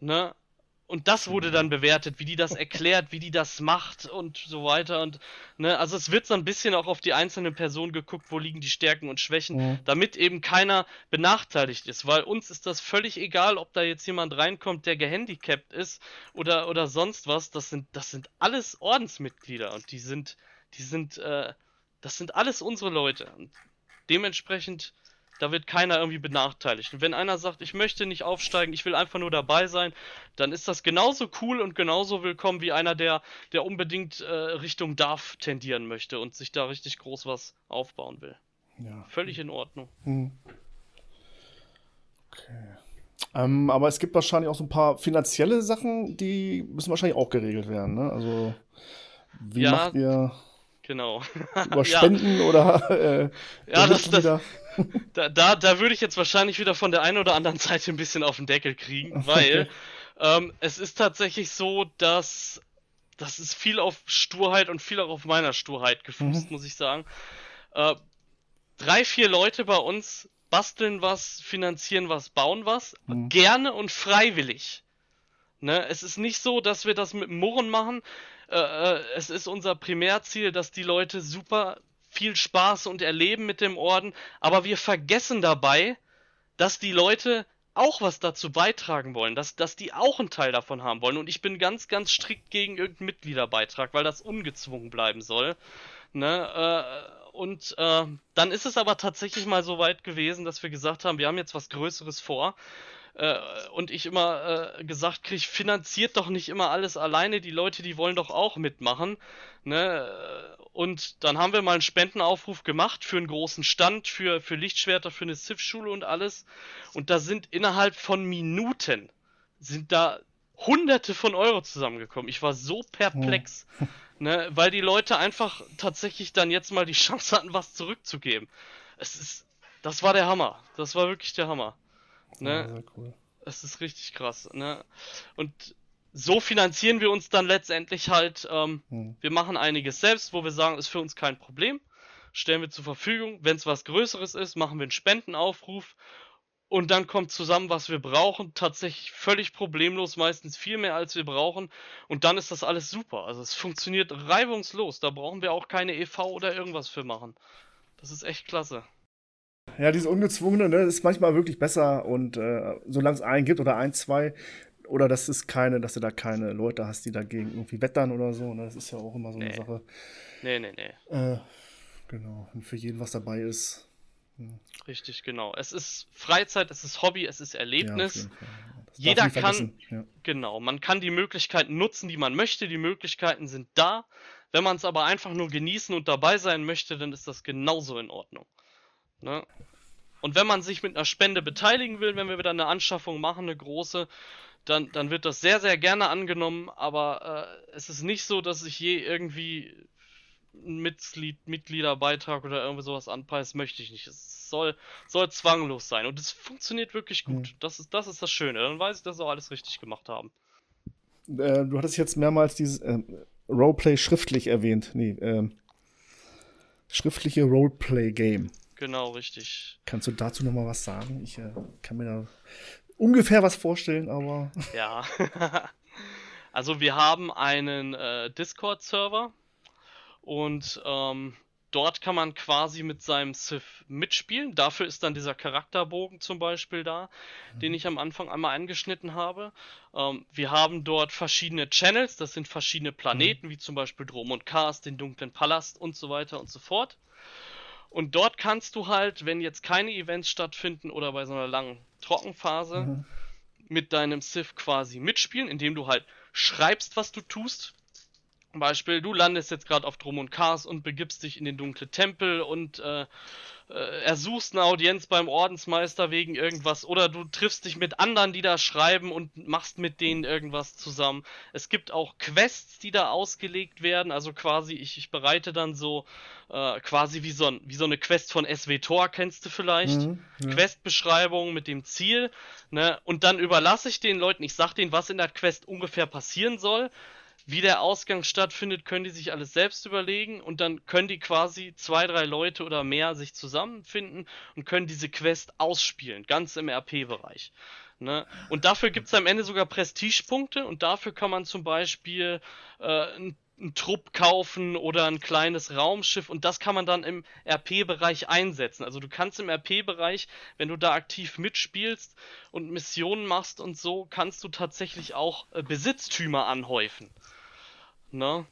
Ne? Und das wurde dann bewertet, wie die das erklärt, wie die das macht und so weiter. Und ne, also es wird so ein bisschen auch auf die einzelne Person geguckt, wo liegen die Stärken und Schwächen, mhm. damit eben keiner benachteiligt ist. Weil uns ist das völlig egal, ob da jetzt jemand reinkommt, der gehandicapt ist oder, oder sonst was. Das sind, das sind alles Ordensmitglieder und die sind, die sind, äh, das sind alles unsere Leute. Und dementsprechend da wird keiner irgendwie benachteiligt. Und wenn einer sagt, ich möchte nicht aufsteigen, ich will einfach nur dabei sein, dann ist das genauso cool und genauso willkommen wie einer, der, der unbedingt äh, Richtung Darf tendieren möchte und sich da richtig groß was aufbauen will. Ja. Völlig in Ordnung. Hm. Okay. Ähm, aber es gibt wahrscheinlich auch so ein paar finanzielle Sachen, die müssen wahrscheinlich auch geregelt werden. Ne? Also, wie ja, macht ihr. Genau. Über Spenden ja. oder. Äh, ja, das, das, da, da, da würde ich jetzt wahrscheinlich wieder von der einen oder anderen Seite ein bisschen auf den Deckel kriegen, weil ähm, es ist tatsächlich so, dass das ist viel auf Sturheit und viel auch auf meiner Sturheit gefußt, mhm. muss ich sagen. Äh, drei, vier Leute bei uns basteln was, finanzieren was, bauen was, mhm. gerne und freiwillig. Ne? Es ist nicht so, dass wir das mit Murren machen. Äh, äh, es ist unser Primärziel, dass die Leute super viel Spaß und Erleben mit dem Orden, aber wir vergessen dabei, dass die Leute auch was dazu beitragen wollen, dass, dass die auch einen Teil davon haben wollen. Und ich bin ganz, ganz strikt gegen irgendeinen Mitgliederbeitrag, weil das ungezwungen bleiben soll. Ne? Äh, und äh, dann ist es aber tatsächlich mal so weit gewesen, dass wir gesagt haben, wir haben jetzt was Größeres vor. Äh, und ich immer äh, gesagt kriege, finanziert doch nicht immer alles alleine, die Leute, die wollen doch auch mitmachen. Ne? Und dann haben wir mal einen Spendenaufruf gemacht für einen großen Stand, für, für Lichtschwerter, für eine Sith-Schule und alles. Und da sind innerhalb von Minuten, sind da hunderte von Euro zusammengekommen. Ich war so perplex, oh. ne, weil die Leute einfach tatsächlich dann jetzt mal die Chance hatten, was zurückzugeben. Es ist, das war der Hammer. Das war wirklich der Hammer. Ne? Ja, cool. Es ist richtig krass, ne? Und so finanzieren wir uns dann letztendlich halt. Ähm, hm. Wir machen einiges selbst, wo wir sagen, ist für uns kein Problem. Stellen wir zur Verfügung. Wenn es was Größeres ist, machen wir einen Spendenaufruf. Und dann kommt zusammen, was wir brauchen. Tatsächlich völlig problemlos, meistens viel mehr als wir brauchen. Und dann ist das alles super. Also es funktioniert reibungslos. Da brauchen wir auch keine EV oder irgendwas für machen. Das ist echt klasse. Ja, diese ungezwungene, ne, ist manchmal wirklich besser und äh, solange es einen gibt oder ein, zwei, oder das ist keine, dass du da keine Leute hast, die dagegen irgendwie wettern oder so. Ne? Das ist ja auch immer so nee. eine Sache. Nee, nee, nee. Äh, genau. Und für jeden was dabei ist. Hm. Richtig, genau. Es ist Freizeit, es ist Hobby, es ist Erlebnis. Ja, Jeder kann, ja. genau, man kann die Möglichkeiten nutzen, die man möchte. Die Möglichkeiten sind da. Wenn man es aber einfach nur genießen und dabei sein möchte, dann ist das genauso in Ordnung. Ne? Und wenn man sich mit einer Spende beteiligen will, wenn wir wieder eine Anschaffung machen, eine große, dann, dann wird das sehr, sehr gerne angenommen, aber äh, es ist nicht so, dass ich je irgendwie einen Mitglied, Mitgliederbeitrag oder irgendwie sowas anpeise, möchte ich nicht. Es soll, soll zwanglos sein und es funktioniert wirklich gut. Mhm. Das, ist, das ist das Schöne. Dann weiß ich, dass wir alles richtig gemacht haben. Äh, du hattest jetzt mehrmals dieses äh, Roleplay schriftlich erwähnt. Nee, ähm, schriftliche Roleplay-Game. Genau, richtig. Kannst du dazu noch mal was sagen? Ich äh, kann mir da ungefähr was vorstellen, aber. Ja. also wir haben einen äh, Discord-Server und ähm, dort kann man quasi mit seinem Sith mitspielen. Dafür ist dann dieser Charakterbogen zum Beispiel da, mhm. den ich am Anfang einmal angeschnitten habe. Ähm, wir haben dort verschiedene Channels, das sind verschiedene Planeten, mhm. wie zum Beispiel Drom und Kars, den dunklen Palast und so weiter und so fort. Und dort kannst du halt, wenn jetzt keine Events stattfinden oder bei so einer langen Trockenphase, mhm. mit deinem Sith quasi mitspielen, indem du halt schreibst, was du tust. Beispiel, du landest jetzt gerade auf Drum und Kars und begibst dich in den dunklen Tempel und äh, äh, ersuchst eine Audienz beim Ordensmeister wegen irgendwas oder du triffst dich mit anderen, die da schreiben und machst mit denen irgendwas zusammen. Es gibt auch Quests, die da ausgelegt werden, also quasi ich, ich bereite dann so äh, quasi wie so, ein, wie so eine Quest von SWTOR, kennst du vielleicht? Mhm, ja. Questbeschreibung mit dem Ziel, ne? Und dann überlasse ich den Leuten, ich sag denen, was in der Quest ungefähr passieren soll wie der Ausgang stattfindet, können die sich alles selbst überlegen und dann können die quasi zwei, drei Leute oder mehr sich zusammenfinden und können diese Quest ausspielen, ganz im RP-Bereich. Ne? Und dafür gibt es am Ende sogar Prestigepunkte und dafür kann man zum Beispiel äh, einen Trupp kaufen oder ein kleines Raumschiff und das kann man dann im RP-Bereich einsetzen. Also du kannst im RP-Bereich, wenn du da aktiv mitspielst und Missionen machst und so, kannst du tatsächlich auch äh, Besitztümer anhäufen. Ne?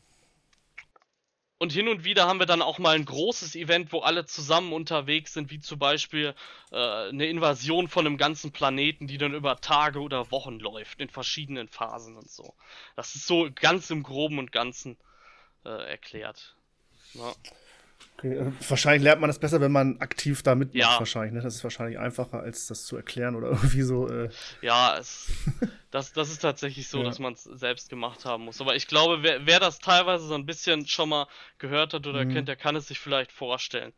Und hin und wieder haben wir dann auch mal ein großes Event, wo alle zusammen unterwegs sind, wie zum Beispiel äh, eine Invasion von einem ganzen Planeten, die dann über Tage oder Wochen läuft, in verschiedenen Phasen und so. Das ist so ganz im Groben und Ganzen äh, erklärt. Ja. Okay, äh, wahrscheinlich lernt man das besser, wenn man aktiv da mitmacht, Ja. wahrscheinlich. Ne? Das ist wahrscheinlich einfacher, als das zu erklären oder irgendwie so. Äh, Ja, es, das, das ist tatsächlich so, Ja. dass man es selbst gemacht haben muss. Aber ich glaube, wer, wer das teilweise so ein bisschen schon mal gehört hat oder Mhm. kennt, der kann es sich vielleicht vorstellen,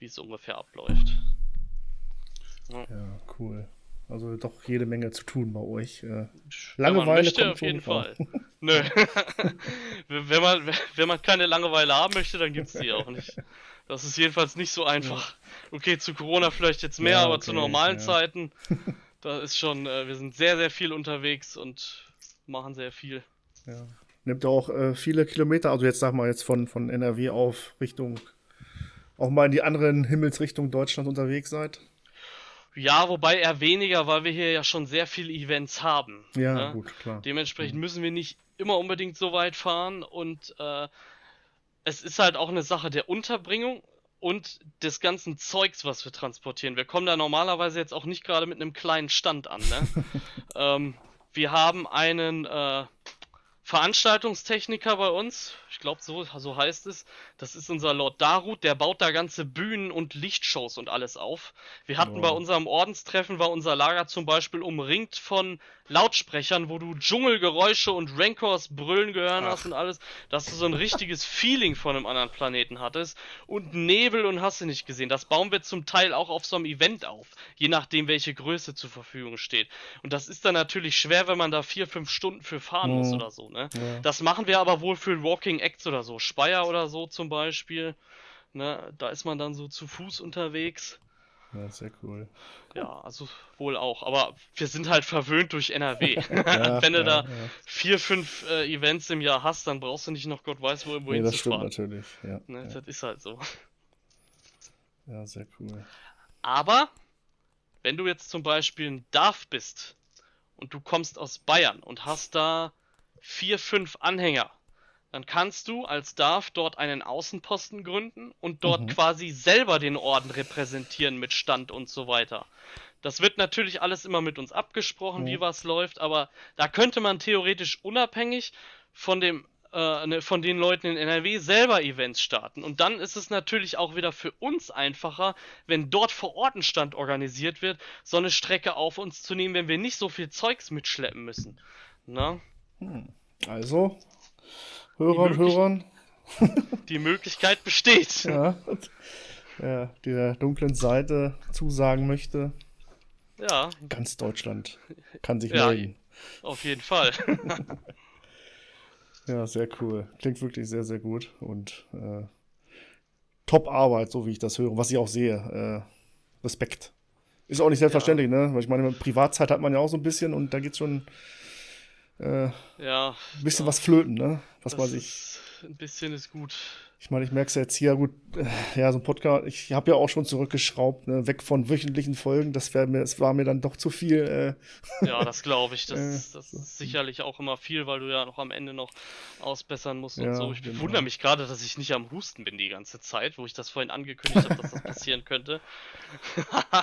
wie es ungefähr abläuft. ja, cool. Also doch jede Menge zu tun bei euch. Äh, Wenn man Langeweile möchte, kommt auf jeden. Fall. Nö. wenn, man, wenn man keine Langeweile haben möchte, dann gibt's die auch nicht. Das ist jedenfalls nicht so einfach. Okay, zu Corona vielleicht jetzt mehr, Ja, aber okay, zu normalen ja. Zeiten, da ist schon, äh, wir sind sehr, sehr viel unterwegs und machen sehr viel. Ja. Nimmt auch äh, viele Kilometer, also jetzt sag mal jetzt von, von NRW auf Richtung, auch mal in die anderen Himmelsrichtungen Deutschland unterwegs seid. Ja, wobei eher weniger, weil wir hier ja schon sehr viele Events haben. Ja, ne? gut, klar. Dementsprechend müssen wir nicht immer unbedingt so weit fahren und äh, es ist halt auch eine Sache der Unterbringung und des ganzen Zeugs, was wir transportieren. Wir kommen da normalerweise jetzt auch nicht gerade mit einem kleinen Stand an. Ne? ähm, wir haben einen äh, Veranstaltungstechniker bei uns. Ich glaube, so, so heißt es. Das ist unser Lord Darut. Der baut da ganze Bühnen und Lichtshows und alles auf. Wir hatten bei Wow. unserem Ordenstreffen, war unser Lager zum Beispiel umringt von Lautsprechern, wo du Dschungelgeräusche und Rancors brüllen gehören hast und alles, dass du so ein richtiges Feeling von einem anderen Planeten hattest. Und Nebel und hast du nicht gesehen. Das bauen wir zum Teil auch auf so einem Event auf, je nachdem, welche Größe zur Verfügung steht. Und das ist dann natürlich schwer, wenn man da vier, fünf Stunden für fahren muss Mhm. oder so, ne? Ja. Das machen wir aber wohl für Walking Acts oder so. Speyer oder so zum Beispiel. Ne? Da ist man dann so zu Fuß unterwegs. Ja, sehr cool. Ja, also wohl auch. Aber wir sind halt verwöhnt durch NRW. Ja, Wenn du ja, da ja. vier, fünf äh, Events im Jahr hast, dann brauchst du nicht noch Gott weiß wo irgendwo Nee, das stimmt natürlich. Ja, Ne? Das ist halt so. ja, sehr cool. Aber wenn du jetzt zum Beispiel ein DAF bist und du kommst aus Bayern und hast da vier, fünf Anhänger, dann kannst du als DAF dort einen Außenposten gründen und dort Mhm. quasi selber den Orden repräsentieren mit Stand und so weiter. Das wird natürlich alles immer mit uns abgesprochen, Ja. wie was läuft, aber da könnte man theoretisch unabhängig von dem äh, ne, von den Leuten in NRW selber Events starten. Und dann ist es natürlich auch wieder für uns einfacher, wenn dort vor Ort ein Stand organisiert wird, so eine Strecke auf uns zu nehmen, wenn wir nicht so viel Zeugs mitschleppen müssen. Na? Also, Hörer und Hörern, Die Möglichkeit besteht. ja, ja, der dunklen Seite zusagen möchte, Ja, ganz Deutschland kann sich Ja, melden. auf jeden Fall. Ja, sehr cool. Klingt wirklich sehr, sehr gut und äh, top Arbeit, so wie ich das höre, was ich auch sehe. Äh, Respekt. Ist auch nicht selbstverständlich, ne? Weil ich meine, Privatzeit hat man ja auch so ein bisschen und da geht schon äh, ein ja, bisschen was flöten, ne? Was das man sich. ist, ein bisschen ist gut. Ich meine, ich merke es ja jetzt hier, gut, äh, ja, so ein Podcast, ich habe ja auch schon zurückgeschraubt, ne? weg von wöchentlichen Folgen, das, mir, das war mir dann doch zu viel. Äh, Ja, das glaube ich. Das, Äh, ist- das ist sicherlich auch immer viel, weil du ja noch am Ende noch ausbessern musst und Ja, so. Ich genau. wundere mich gerade, dass ich nicht am Husten bin die ganze Zeit, wo ich das vorhin angekündigt habe, dass das passieren könnte.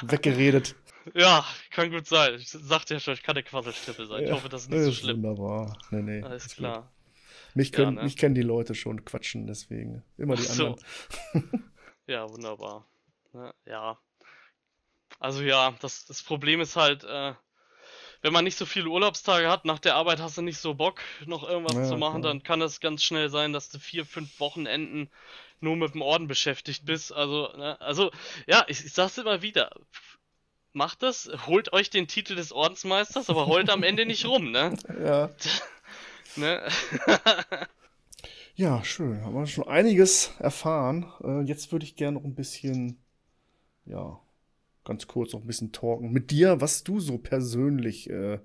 weggeredet. Ja, kann gut sein. Ich sagte ja schon, ich kann eine Quasselstrippe sein. Ich Ja, hoffe, das ist nicht so ist schlimm. Wunderbar. Nee, nee. Alles ist klar. gut. Mich, können, Ja, ne? mich kennen die Leute schon quatschen, deswegen. Immer die Ach so. anderen. Ja, wunderbar. Ne, Ja. Also ja, das, das Problem ist halt, äh, wenn man nicht so viele Urlaubstage hat, nach der Arbeit hast du nicht so Bock, noch irgendwas Ja, zu machen, klar. dann kann es ganz schnell sein, dass du vier, fünf Wochenenden nur mit dem Orden beschäftigt bist. Also, ne, also ja, ich, ich sag's immer wieder. Macht das, holt euch den Titel des Ordensmeisters, aber heult am Ende nicht rum, ne? Ja. ne? ja, schön. Haben wir schon einiges erfahren. Äh, jetzt würde ich gerne noch ein bisschen, ja, ganz kurz noch ein bisschen talken mit dir, was du so persönlich äh,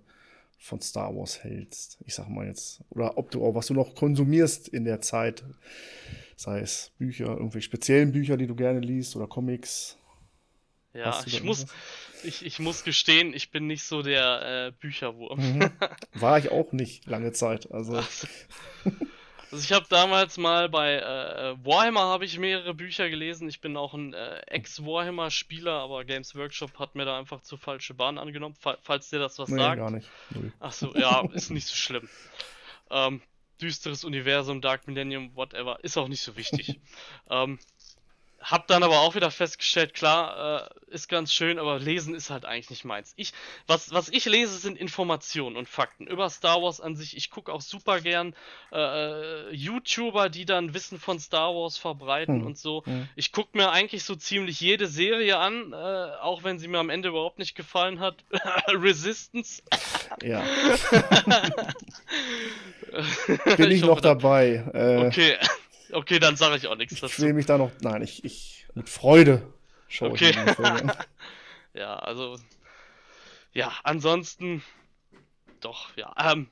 von Star Wars hältst. Ich sag mal jetzt. Oder ob du auch, was du noch konsumierst in der Zeit. Sei es Bücher, irgendwelche speziellen Bücher, die du gerne liest oder Comics. Ja, ich muss, ich, ich muss gestehen, ich bin nicht so der äh, Bücherwurm. Mhm. War ich auch nicht lange Zeit. Also. Also ich habe damals mal bei äh, Warhammer habe ich mehrere Bücher gelesen. Ich bin auch ein äh, Ex-Warhammer-Spieler, aber Games Workshop hat mir da einfach zu falsche Bahn angenommen, fa falls dir das was nee, sagt. gar nicht. Ach so, ja, ist nicht so schlimm. Ähm, düsteres Universum, Dark Millennium, whatever, ist auch nicht so wichtig. ähm, hab dann aber auch wieder festgestellt, klar, äh, ist ganz schön, aber lesen ist halt eigentlich nicht meins. Ich, was, was ich lese, sind Informationen und Fakten über Star Wars an sich. Ich gucke auch super gern äh, äh YouTuber, die dann Wissen von Star Wars verbreiten hm. und so. Hm. Ich gucke mir eigentlich so ziemlich jede Serie an, äh, auch wenn sie mir am Ende überhaupt nicht gefallen hat. Resistance. Ja. Bin ich, ich noch dabei. Äh, okay. Okay, dann sage ich auch nichts dazu. Ich will mich da noch. Nein, ich, ich mit Freude schaue okay. ich Ja, also. Ja, ansonsten. Doch, ja. Ähm,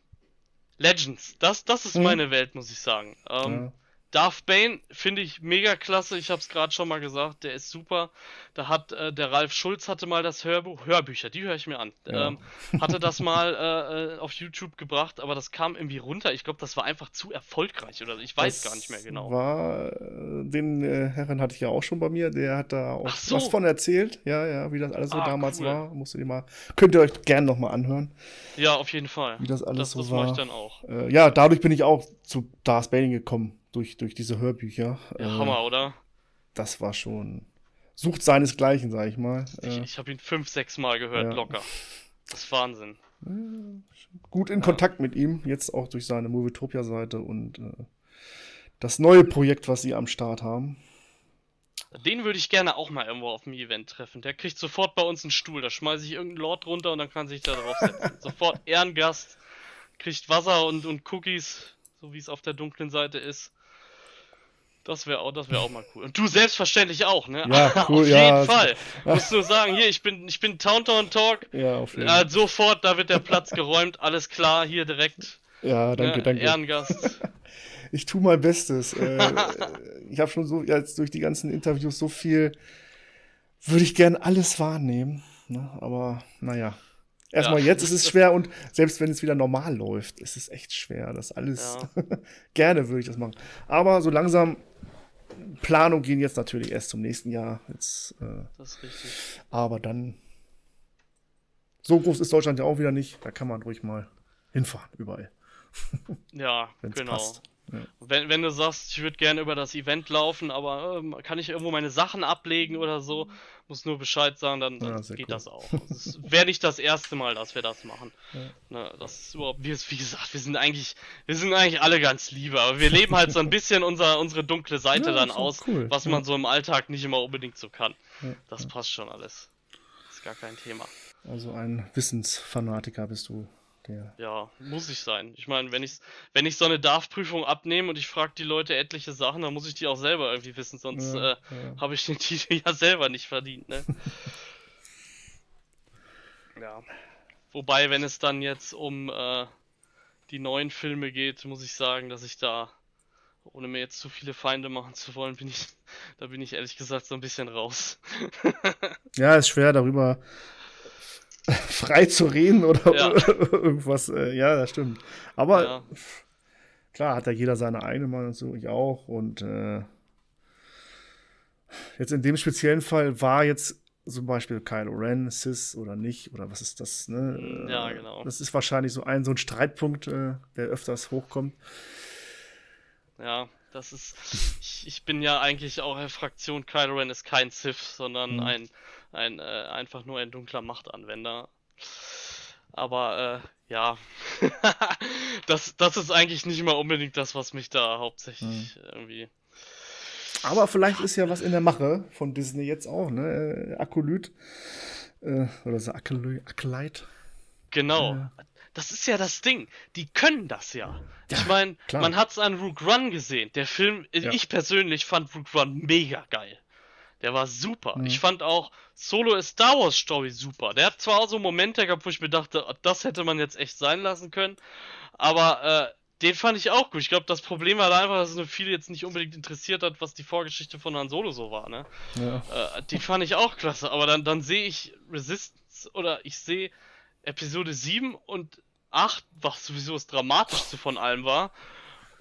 Legends, das, das ist hm. meine Welt, muss ich sagen. Ähm, ja. Darth Bane finde ich mega klasse. Ich habe es gerade schon mal gesagt, der ist super. Da hat äh, der Ralf Schulz hatte mal das Hörbuch, Hörbücher, die höre ich mir an. Ja. Ähm, hatte das mal äh, äh, auf YouTube gebracht, aber das kam irgendwie runter. Ich glaube, das war einfach zu erfolgreich oder ich weiß das gar nicht mehr genau. War äh, den äh, Herren hatte ich ja auch schon bei mir. Der hat da auch so. was von erzählt. Ja, ja, wie das alles so ah, damals cool. war. Musst du dir mal, könnt ihr euch gerne noch mal anhören. Ja, auf jeden Fall. Wie das alles das, so das war. Das mache ich dann auch. Äh, ja, dadurch bin ich auch zu Darth Bane gekommen durch, durch diese Hörbücher. Ja, äh, Hammer, oder? Das war schon. Sucht seinesgleichen, sag ich mal. Ich, äh, ich habe ihn fünf, sechs Mal gehört, ja. locker. Das ist Wahnsinn. Gut in ja. Kontakt mit ihm, jetzt auch durch seine Movietopia-Seite und äh, das neue Projekt, was sie am Start haben. Den würde ich gerne auch mal irgendwo auf dem Event treffen. Der kriegt sofort bei uns einen Stuhl. Da schmeiße ich irgendeinen Lord runter und dann kann sich da draufsetzen. sofort Ehrengast, kriegt Wasser und, und Cookies, so wie es auf der dunklen Seite ist. Das wäre auch, das wäre auch mal cool. Und du selbstverständlich auch, ne? Ja, cool, auf ja. jeden Fall. Musst nur sagen, hier, ich bin, ich bin Towntown Talk. Ja, auf jeden Fall. Äh, sofort, da wird der Platz geräumt, alles klar, hier direkt. Ja, danke, ne, danke. Ehrengast. ich tue mein Bestes. äh, ich habe schon so, jetzt durch die ganzen Interviews so viel, würde ich gern alles wahrnehmen. Ne? Aber, naja. Erstmal ja. jetzt ist es schwer und selbst wenn es wieder normal läuft, ist es echt schwer. Das alles ja. gerne würde ich das machen. Aber so langsam Planung gehen jetzt natürlich erst zum nächsten Jahr. Jetzt, äh, das ist richtig. Aber dann. So groß ist Deutschland ja auch wieder nicht. Da kann man ruhig mal hinfahren, überall. ja, genau. Passt. Ja. Wenn, wenn du sagst, ich würde gerne über das Event laufen, aber äh, kann ich irgendwo meine Sachen ablegen oder so, muss nur Bescheid sagen, dann, dann ja, geht cool. das auch. Es wäre nicht das erste Mal, dass wir das machen. Ja. Ne, das ist überhaupt, wie, wie, gesagt, wir sind eigentlich, wir sind eigentlich alle ganz liebe, aber wir leben halt so ein bisschen unser, unsere dunkle Seite dann aus, cool. was man so im Alltag nicht immer unbedingt so kann. Das passt schon alles. ist gar kein Thema. Also ein Wissensfanatiker bist du. Der. Ja, muss ich sein. Ich meine, wenn ich, wenn ich so eine DARF-Prüfung abnehme und ich frage die Leute etliche Sachen, dann muss ich die auch selber irgendwie wissen, sonst ja, äh, ja. habe ich den Titel ja selber nicht verdient, ne? ja. Wobei, wenn es dann jetzt um äh, die neuen Filme geht, muss ich sagen, dass ich da, ohne mir jetzt zu viele Feinde machen zu wollen, bin ich, da bin ich ehrlich gesagt so ein bisschen raus. ja, ist schwer darüber frei zu reden oder, ja. irgendwas. Äh, ja, das stimmt. Aber ja. klar hat ja jeder seine eigene Meinung so, ich auch. Und äh, jetzt in dem speziellen Fall war jetzt zum Beispiel Kylo Ren, Sis oder nicht, oder was ist das? Ne? Ja, genau. Das ist wahrscheinlich so ein, so ein Streitpunkt, äh, der öfters hochkommt. Ja, das ist. Ich, ich, bin ja eigentlich auch in Fraktion Kylo Ren ist kein Sith, sondern mhm. ein ein äh, einfach nur ein dunkler Machtanwender. Aber äh, ja, das, das ist eigentlich nicht mal unbedingt das, was mich da hauptsächlich mhm. irgendwie. Aber vielleicht ist ja was in der Mache von Disney jetzt auch, ne? Akolyt. Äh, oder so Acolyte. Genau. Äh. Das ist ja das Ding. Die können das ja. ja ich meine, man hat es an Rook Run gesehen. Der Film, ja. ich persönlich fand Rook Run mega geil. Der war super. Mhm. Ich fand auch Solo A Star Wars Story super. Der hat zwar auch so Momente gehabt, wo ich mir dachte, das hätte man jetzt echt sein lassen können, aber äh, den fand ich auch gut. Ich glaube, das Problem war einfach, dass es nur viele jetzt nicht unbedingt interessiert hat, was die Vorgeschichte von Han Solo so war, ne? Ja. Äh, den fand ich auch klasse, aber dann, dann sehe ich Resistance oder ich sehe Episode 7 und 8, was sowieso das Dramatischste von allem war,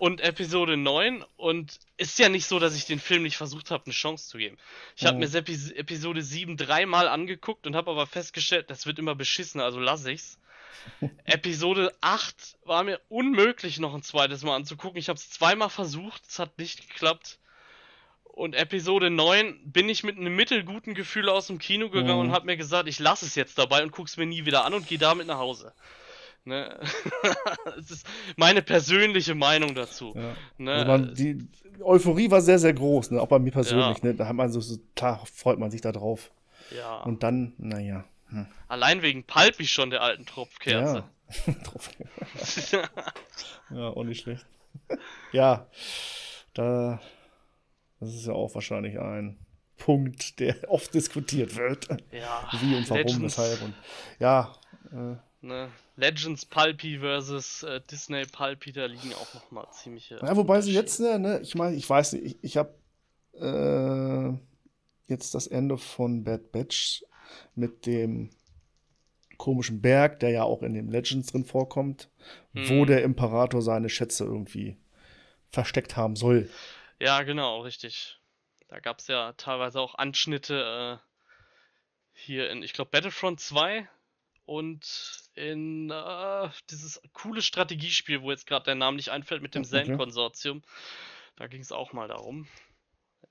und Episode 9 und ist ja nicht so, dass ich den Film nicht versucht habe, eine Chance zu geben. Ich habe Mhm. mir Epi Episode 7 dreimal angeguckt und habe aber festgestellt, das wird immer beschissen, also lasse ich's. Episode 8 war mir unmöglich noch ein zweites Mal anzugucken. Ich habe es zweimal versucht, es hat nicht geklappt. Und Episode 9 bin ich mit einem mittelguten Gefühl aus dem Kino gegangen Mhm. und habe mir gesagt, ich lasse es jetzt dabei und guck's mir nie wieder an und gehe damit nach Hause. Ne? das ist meine persönliche Meinung dazu. Ja. Ne? Also man, die Euphorie war sehr, sehr groß, ne? auch bei mir persönlich. Ja. Ne? Da hat man so, so, klar freut man sich da drauf. ja. Und dann, naja. Allein wegen Palpi schon der alten Tropfkerze. Ja. Drauf. ja, auch nicht schlecht. ja, da, das ist ja auch wahrscheinlich ein Punkt, der oft diskutiert wird. Ja, Wie und warum, Legends, weshalb. Und ja, äh, Ne? Legends Palpi versus äh, Disney Palpi, da liegen auch nochmal ziemliche. Ja, wobei sie jetzt, ne, ne, ich meine, ich weiß nicht, ich, ich habe äh, jetzt das Ende von Bad Batch mit dem komischen Berg, der ja auch in den Legends drin vorkommt, wo Mhm. der Imperator seine Schätze irgendwie versteckt haben soll. Ja, genau, richtig. Da gab es ja teilweise auch Anschnitte äh, hier in, ich glaube, Battlefront 2 und in äh, dieses coole Strategiespiel, wo jetzt gerade der Name nicht einfällt, mit dem Okay. Zen-Konsortium. Da ging es auch mal darum.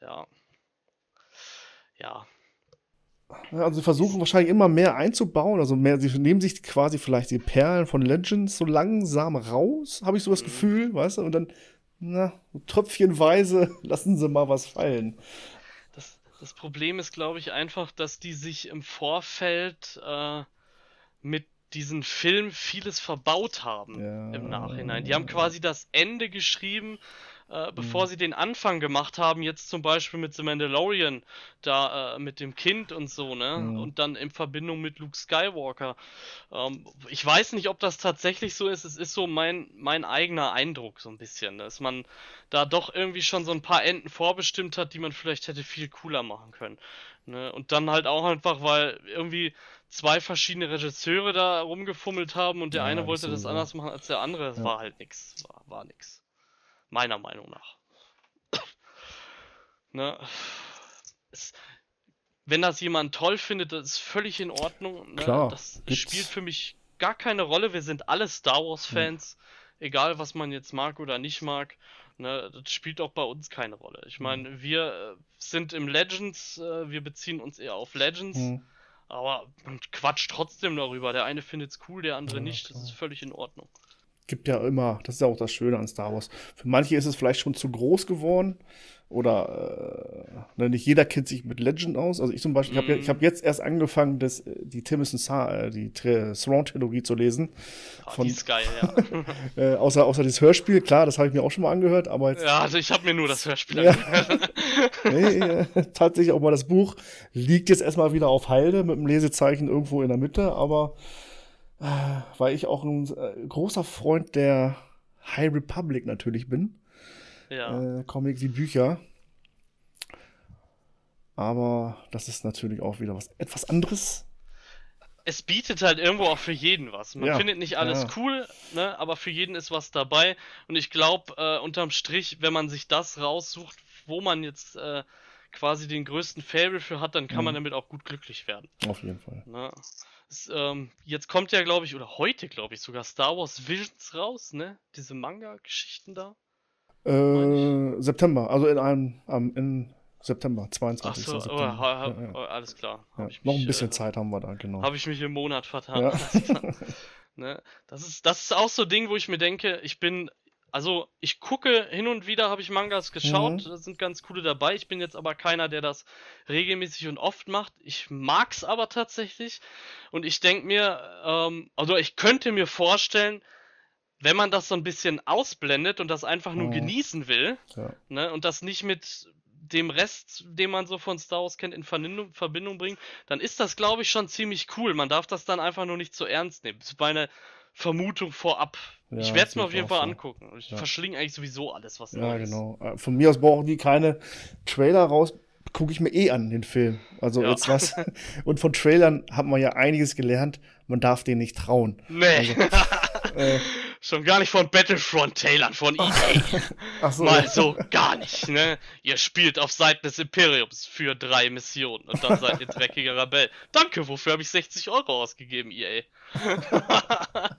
Ja. Ja. Also sie versuchen wahrscheinlich immer mehr einzubauen, also mehr, sie nehmen sich quasi vielleicht die Perlen von Legends so langsam raus, habe ich so das Mhm. Gefühl, weißt du, und dann, na, so tröpfchenweise lassen sie mal was fallen. Das, das Problem ist, glaube ich, einfach, dass die sich im Vorfeld äh, mit diesen Film vieles verbaut haben Ja. im Nachhinein. Die haben quasi das Ende geschrieben, äh, bevor Mhm. sie den Anfang gemacht haben, jetzt zum Beispiel mit The Mandalorian, da äh, mit dem Kind und so, ne? Mhm. Und dann in Verbindung mit Luke Skywalker. Ähm, ich weiß nicht, ob das tatsächlich so ist. Es ist so mein, mein eigener Eindruck, so ein bisschen, dass man da doch irgendwie schon so ein paar Enden vorbestimmt hat, die man vielleicht hätte viel cooler machen können. Ne? Und dann halt auch einfach, weil irgendwie zwei verschiedene Regisseure da rumgefummelt haben und der Ja, eine das wollte das sowieso. anders machen als der andere. Das Ja. war halt nix. War, war nix. Meiner Meinung nach. ne? Es, wenn das jemand toll findet, das ist völlig in Ordnung. Ne? Klar, das gibt's. spielt für mich gar keine Rolle. Wir sind alle Star Wars-Fans, egal was man jetzt mag oder nicht mag. Ne, das spielt auch bei uns keine Rolle. Ich meine, wir äh, sind im Legends, äh, wir beziehen uns eher auf Legends, Hm. Aber man quatscht trotzdem darüber. Der eine findet's cool, der andere Ja, nicht. Das klar. ist völlig in Ordnung. Gibt ja immer, das ist ja auch das Schöne an Star Wars. Für manche ist es vielleicht schon zu groß geworden oder äh, ne, nicht jeder kennt sich mit Legend aus. Also ich zum Beispiel, ich habe Mhm. hab jetzt erst angefangen, das, äh, die Timothy Sa äh, die Thrawn-Trilogie zu lesen. Von- die ist geil, ja. Äh, außer, außer das Hörspiel, klar, das habe ich mir auch schon mal angehört, aber jetzt ja, also ich habe mir nur das Hörspiel Ja. angehört. nee, äh, tatsächlich auch mal das Buch liegt jetzt erstmal wieder auf Halde mit dem Lesezeichen irgendwo in der Mitte, aber weil ich auch ein äh, großer Freund der High Republic natürlich bin. ja. äh, Comic wie Bücher. Aber das ist natürlich auch wieder was etwas anderes. es bietet halt irgendwo auch für jeden was. Man Ja, findet nicht alles ja. cool, ne, aber für jeden ist was dabei. Und ich glaube, äh, unterm Strich, wenn man sich das raussucht, wo man jetzt äh, quasi den größten Fable für hat, dann kann man Mhm. damit auch gut glücklich werden. Auf jeden Fall. Ne? Es, ähm, jetzt kommt ja, glaube ich, oder heute, glaube ich, sogar Star Wars Visions raus, ne? Diese Manga-Geschichten da. Äh, September, also in einem, am in September, Ach 22. so, oh, September. ha, ha, ja, ja. oh, alles klar. Ja, Hab ich Noch mich, ein bisschen äh, Zeit haben wir da, genau. Habe ich mich im Monat vertan. Ne? das, ist, das ist auch so ein Ding, wo ich mir denke, ich bin, also ich gucke hin und wieder, habe ich Mangas geschaut, Mhm. da sind ganz coole dabei. Ich bin jetzt aber keiner, der das regelmäßig und oft macht. Ich mag's aber tatsächlich und ich denke mir, ähm, also ich könnte mir vorstellen, wenn man das so ein bisschen ausblendet und das einfach nur Mhm. genießen will, Ja. ne, und das nicht mit dem Rest, den man so von Star Wars kennt, in Verbindung, Verbindung bringen, dann ist das, glaube ich, schon ziemlich cool. Man darf das dann einfach nur nicht zu ernst nehmen. Das ist meine Vermutung vorab. Ja, ich werde es mir auf jeden Fall so. angucken. Ich Ja. verschlinge eigentlich sowieso alles, was Ja, neu ist. genau. Äh, Von mir aus brauchen die keine Trailer raus. Gucke ich mir eh an, den Film. Also Ja. jetzt was. Und von Trailern hat man ja einiges gelernt. Man darf denen nicht trauen. Nee. Äh, Schon gar nicht von Battlefront-Tailern, von EA. ach so. Mal so gar nicht, ne? Ihr spielt auf Seiten des Imperiums für drei Missionen und dann seid ihr dreckiger Rebell. Danke, wofür habe ich 60 Euro ausgegeben, EA?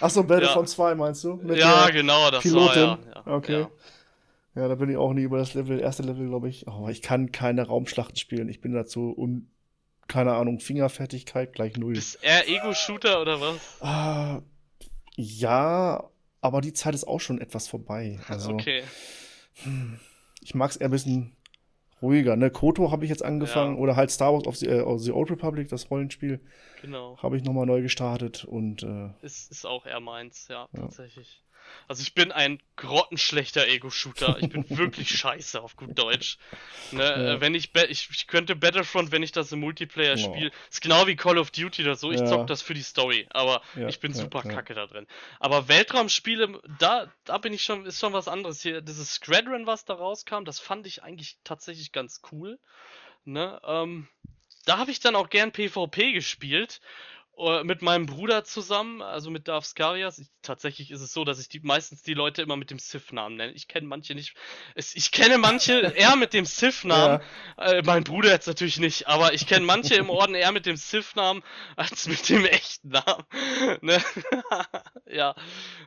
Ach so, Battlefront Ja. 2 meinst du? Mit ja, genau, das Pilotin? war ja. ja okay. Ja. Ja, da bin ich auch nie über das Level, erste Level, glaube ich. Oh, ich kann keine Raumschlachten spielen. Ich bin dazu un, keine Ahnung, Fingerfertigkeit gleich null. Bist er Ego-Shooter oder was? Ah, ja, aber die Zeit ist auch schon etwas vorbei. Also, Okay. ich mag es eher ein bisschen ruhiger. Ne? Koto habe ich jetzt angefangen Ja. oder halt Star Wars of the, of the Old Republic, das Rollenspiel, Genau. habe ich nochmal neu gestartet und äh, Ist, ist auch eher meins, ja, tatsächlich. Also ich bin ein grottenschlechter Ego-Shooter. Ich bin wirklich scheiße auf gut Deutsch. Ne, Ja. äh, wenn ich, ich, ich könnte Battlefront, wenn ich das im Multiplayer Oh. spiele, ist genau wie Call of Duty oder so. Ich Ja. zock das für die Story, aber Ja, ich bin super kacke da drin. Aber Weltraumspiele, da, da bin ich schon, ist schon was anderes hier. Dieses Squadron, was da rauskam, das fand ich eigentlich tatsächlich ganz cool. Ne, ähm, da habe ich dann auch gern PvP gespielt. Äh, Mit meinem Bruder zusammen, also mit Darth Skarias. Ich, tatsächlich ist es so, dass ich die, meistens die Leute immer mit dem Sith-Namen nenne. Ich kenne manche nicht. Es, ich kenne manche eher mit dem Sith-Namen. Äh, mein Bruder jetzt natürlich nicht, aber ich kenne manche im Orden eher mit dem Sith-Namen als mit dem echten Namen. ne? ja.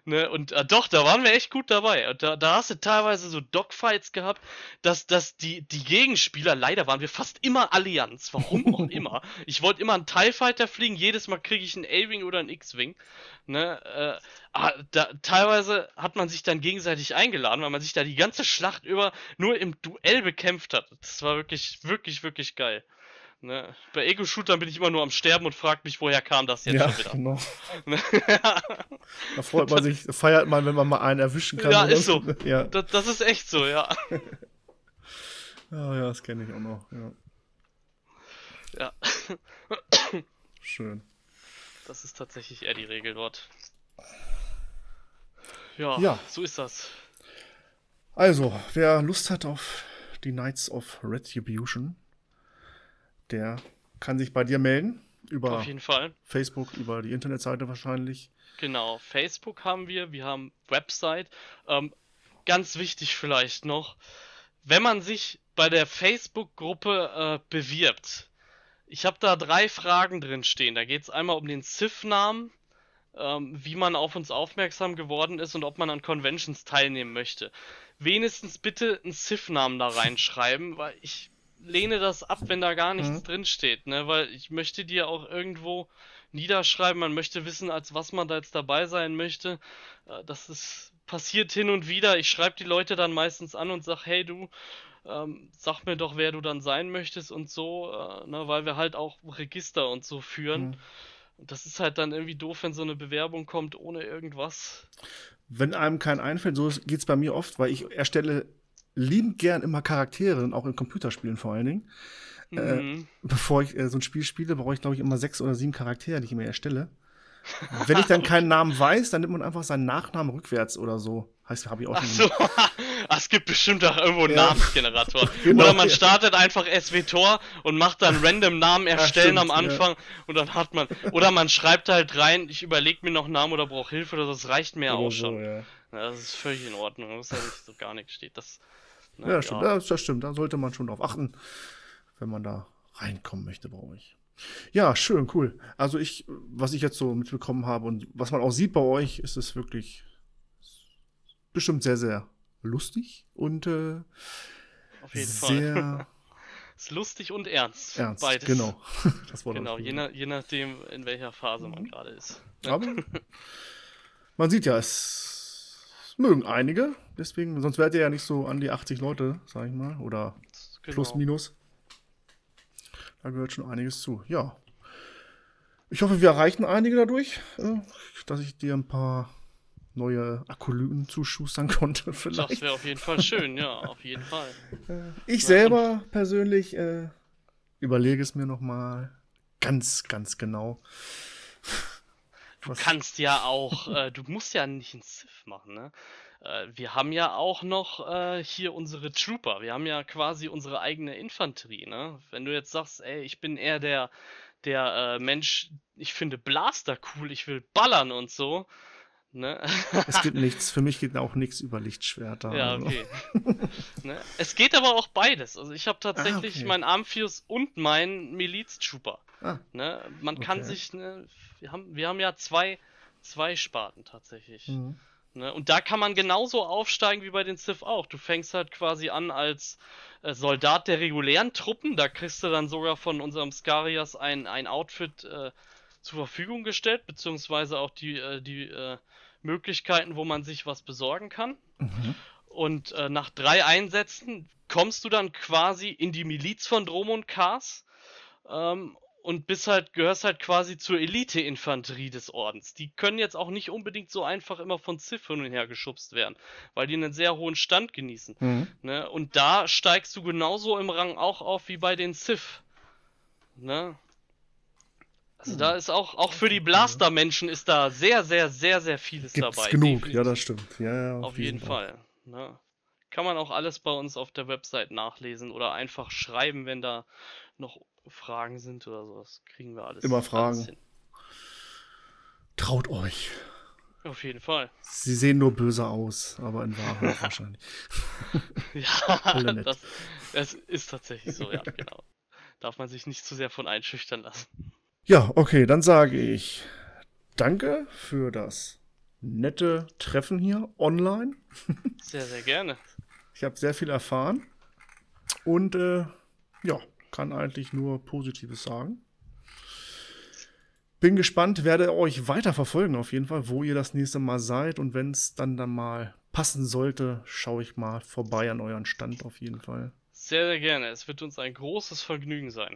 Ne? Und äh, doch, da waren wir echt gut dabei. Und da, da hast du teilweise so Dogfights gehabt, dass, dass die, die Gegenspieler, leider waren wir fast immer Allianz, warum auch immer. Ich wollte immer einen TIE Fighter fliegen, jedes Mal kriege ich einen A-Wing oder einen X-Wing. Ne? Äh, da, teilweise hat man sich dann gegenseitig eingeladen, weil man sich da die ganze Schlacht über nur im Duell bekämpft hat. Das war wirklich, wirklich, wirklich geil. Ne? Bei Ego-Shootern bin ich immer nur am Sterben und frag mich, woher kam das jetzt ja, schon wieder. genau. Ne? Da freut man sich, feiert man, wenn man mal einen erwischen kann. Ja, ist so. Ja, das, das ist echt so, ja. ja, ja das kenne ich auch noch. Ja. Ja, Schön. Das ist tatsächlich eher die Regel dort. Ja, Ja. so ist das. Also, wer Lust hat auf die Knights of Retribution, der kann sich bei dir melden. Über Auf jeden Fall. Facebook, über die Internetseite wahrscheinlich. Genau, Facebook haben wir, wir haben Website. Ähm, ganz wichtig vielleicht noch, wenn man sich bei der Facebook-Gruppe äh, bewirbt, ich habe da drei Fragen drin stehen. Da geht es einmal um den CIF-Namen, ähm, wie man auf uns aufmerksam geworden ist und ob man an Conventions teilnehmen möchte. Wenigstens bitte einen CIF-Namen da reinschreiben, weil ich lehne das ab, wenn da gar nichts Mhm. drin steht, ne? Weil ich möchte dir auch irgendwo niederschreiben, man möchte wissen, als was man da jetzt dabei sein möchte. Äh, Das ist passiert hin und wieder. Ich schreibe die Leute dann meistens an und sag, hey du, ähm, sag mir doch, wer du dann sein möchtest und so, äh, ne, weil wir halt auch Register und so führen. Mhm. Und das ist halt dann irgendwie doof, wenn so eine Bewerbung kommt ohne irgendwas. Wenn einem kein einfällt, so geht es bei mir oft, weil ich erstelle liebend gern immer Charaktere, und auch in Computerspielen vor allen Dingen. Äh, Mhm. Bevor ich äh, so ein Spiel spiele, brauche ich, glaube ich, immer sechs oder sieben Charaktere, die ich mir erstelle. Wenn ich dann keinen Namen weiß, dann nimmt man einfach seinen Nachnamen rückwärts oder so. Heißt, habe ich auch Ach schon. so, Ah, es gibt bestimmt auch irgendwo einen Ja. Namensgenerator. Genau, Oder man ja. startet einfach SWTOR und macht dann random Namen erstellen stimmt, am Anfang und dann hat man. Oder man schreibt halt rein, ich überlege mir noch einen Namen oder brauche Hilfe oder das reicht mir Oder auch so, schon. ja. Ja, das ist völlig in Ordnung. Muss ja nicht so gar nichts steht. Das, na, Ja, stimmt. Ja, das stimmt. Da sollte man schon drauf achten, wenn man da reinkommen möchte bei euch. Ja, schön, cool. Also ich, was ich jetzt so mitbekommen habe und was man auch sieht bei euch, ist es wirklich bestimmt sehr, sehr lustig und äh, Auf jeden Fall. sehr Ist lustig und ernst. ernst. Beides. Genau. Das war Genau, das. je, nach, je nachdem, in welcher Phase man gerade ist. Aber man sieht ja, es mögen einige, deswegen, sonst wärt ihr ja nicht so an die 80 Leute, sag ich mal, oder Genau. plus minus. Da gehört schon einiges zu. Ja. Ich hoffe, wir erreichen einige dadurch, äh, dass ich dir ein paar neue Akolyten zuschustern konnte. Vielleicht. Das wäre auf jeden Fall schön, ja, auf jeden Fall. Ich selber persönlich äh, überlege es mir nochmal ganz, ganz genau. Du kannst ja auch, äh, du musst ja nicht ein Sith machen, ne? Äh, wir haben ja auch noch äh, hier unsere Trooper. Wir haben ja quasi unsere eigene Infanterie, ne? Wenn du jetzt sagst, ey, ich bin eher der, der äh, Mensch, ich finde Blaster cool, ich will ballern und so. Ne? Es gibt nichts, für mich geht auch nichts über Lichtschwerter. Ja, also. okay. ne? Es geht aber auch beides. Also ich habe tatsächlich Ah, okay. meinen Amphius und meinen Miliz-Trooper. Ah, Ne? Man kann Okay. sich, ne, wir haben, wir haben ja zwei, zwei Sparten tatsächlich. mhm. Ne? Und da kann man genauso aufsteigen wie bei den Sith auch. Du fängst halt quasi an als äh, Soldat der regulären Truppen. Da kriegst du dann sogar von unserem Skarias ein, ein Outfit äh, zur Verfügung gestellt, beziehungsweise auch die, äh, die äh, Möglichkeiten, wo man sich was besorgen kann. Mhm. Und äh, nach drei Einsätzen kommst du dann quasi in die Miliz von Drom und Kars ähm, und bist halt, gehörst halt quasi zur Elite-Infanterie des Ordens. Die können jetzt auch nicht unbedingt so einfach immer von Sith hin und her geschubst werden, weil die einen sehr hohen Stand genießen. Mhm. Ne? Und da steigst du genauso im Rang auch auf wie bei den Sith. Ne? Also da ist auch, auch für die Blaster-Menschen ist da sehr, sehr, sehr, sehr vieles Gibt's dabei. genug, definitiv. ja, das stimmt. Ja, ja, Auf jeden Fall. Ne? Kann man auch alles bei uns auf der Website nachlesen oder einfach schreiben, wenn da noch Fragen sind oder sowas. Kriegen wir alles. Immer alles Fragen. hin. Traut euch. Auf jeden Fall. Sie sehen nur böse aus, aber in Wahrheit wahrscheinlich. Ja, das, das ist tatsächlich so, ja, genau. Darf man sich nicht zu sehr von einschüchtern lassen. Ja, okay, dann sage ich danke für das nette Treffen hier online. Sehr, sehr gerne. Ich habe sehr viel erfahren und äh, ja, kann eigentlich nur Positives sagen. Bin gespannt, werde euch weiter verfolgen auf jeden Fall, wo ihr das nächste Mal seid und wenn es dann dann mal passen sollte, schaue ich mal vorbei an euren Stand auf jeden Fall. Sehr, sehr gerne. Es wird uns ein großes Vergnügen sein.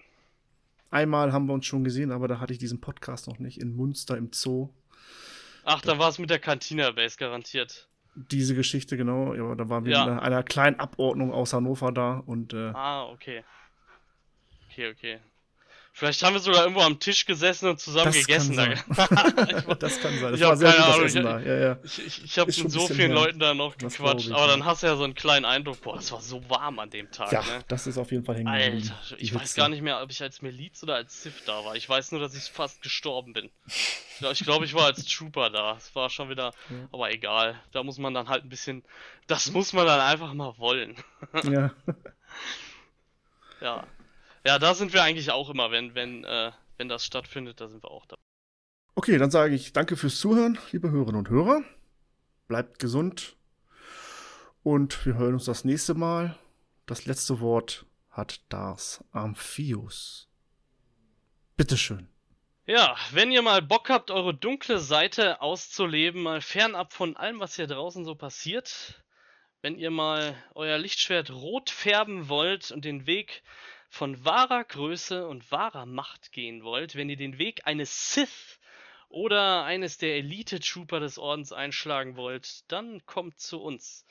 Einmal haben wir uns schon gesehen, aber da hatte ich diesen Podcast noch nicht in Munster im Zoo. Ach, da war es mit der Cantina Base garantiert. Diese Geschichte genau, ja, da waren wir Ja. einer, einer kleinen Abordnung aus Hannover da und äh, Ah, okay. Okay, okay. Vielleicht haben wir sogar irgendwo am Tisch gesessen und zusammen Das gegessen. kann Da. das kann sein. Das Ich war sehr keine gut, das Essen ich- da. Ja, ja. Ich, ich, ich habe mit so vielen her. Leuten da noch Das gequatscht, ich, aber ja. dann hast du ja so einen kleinen Eindruck, boah, es war so warm an dem Tag, ja, ne? das ist auf jeden Fall hängen. Alter, ich weiß gar nicht mehr, ob ich als Miliz oder als Sith da war. Ich weiß nur, dass ich fast gestorben bin. Ich glaube, ich, war als Trooper da. Es war schon wieder, aber egal. Da muss man dann halt ein bisschen, das muss man dann einfach mal wollen. Ja. Ja. Ja, da sind wir eigentlich auch immer, wenn, wenn, äh, wenn das stattfindet, da sind wir auch da. Okay, dann sage ich danke fürs Zuhören, liebe Hörerinnen und Hörer. Bleibt gesund und wir hören uns das nächste Mal. Das letzte Wort hat Dars Amphius. Bitteschön. Ja, wenn ihr mal Bock habt, eure dunkle Seite auszuleben, mal fernab von allem, was hier draußen so passiert, wenn ihr mal euer Lichtschwert rot färben wollt und den Weg von wahrer Größe und wahrer Macht gehen wollt, wenn ihr den Weg eines Sith oder eines der Elite-Trooper des Ordens einschlagen wollt, dann kommt zu uns.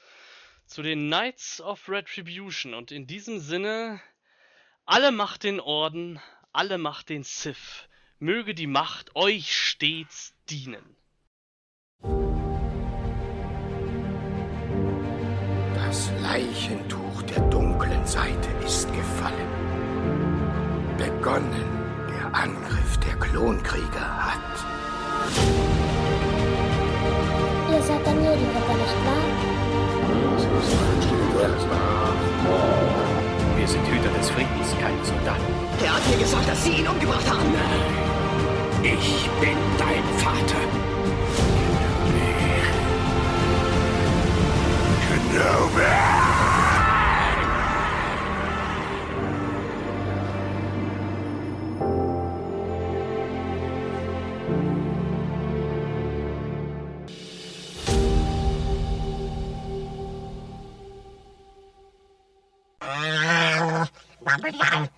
Zu den Knights of Retribution. Und in diesem Sinne, alle Macht den Orden, alle Macht den Sith. Möge die Macht euch stets dienen. Das Leichentuch der dunklen Seite ist gefallen. Begonnen der Angriff der Klonkrieger hat. Ihr seid der Nebelritter, nicht wahr? Wir sind Hüter des Friedens, keine Soldaten. Er hat mir gesagt, dass Sie ihn umgebracht haben. Ich bin dein Vater. Kenobi! Blanco.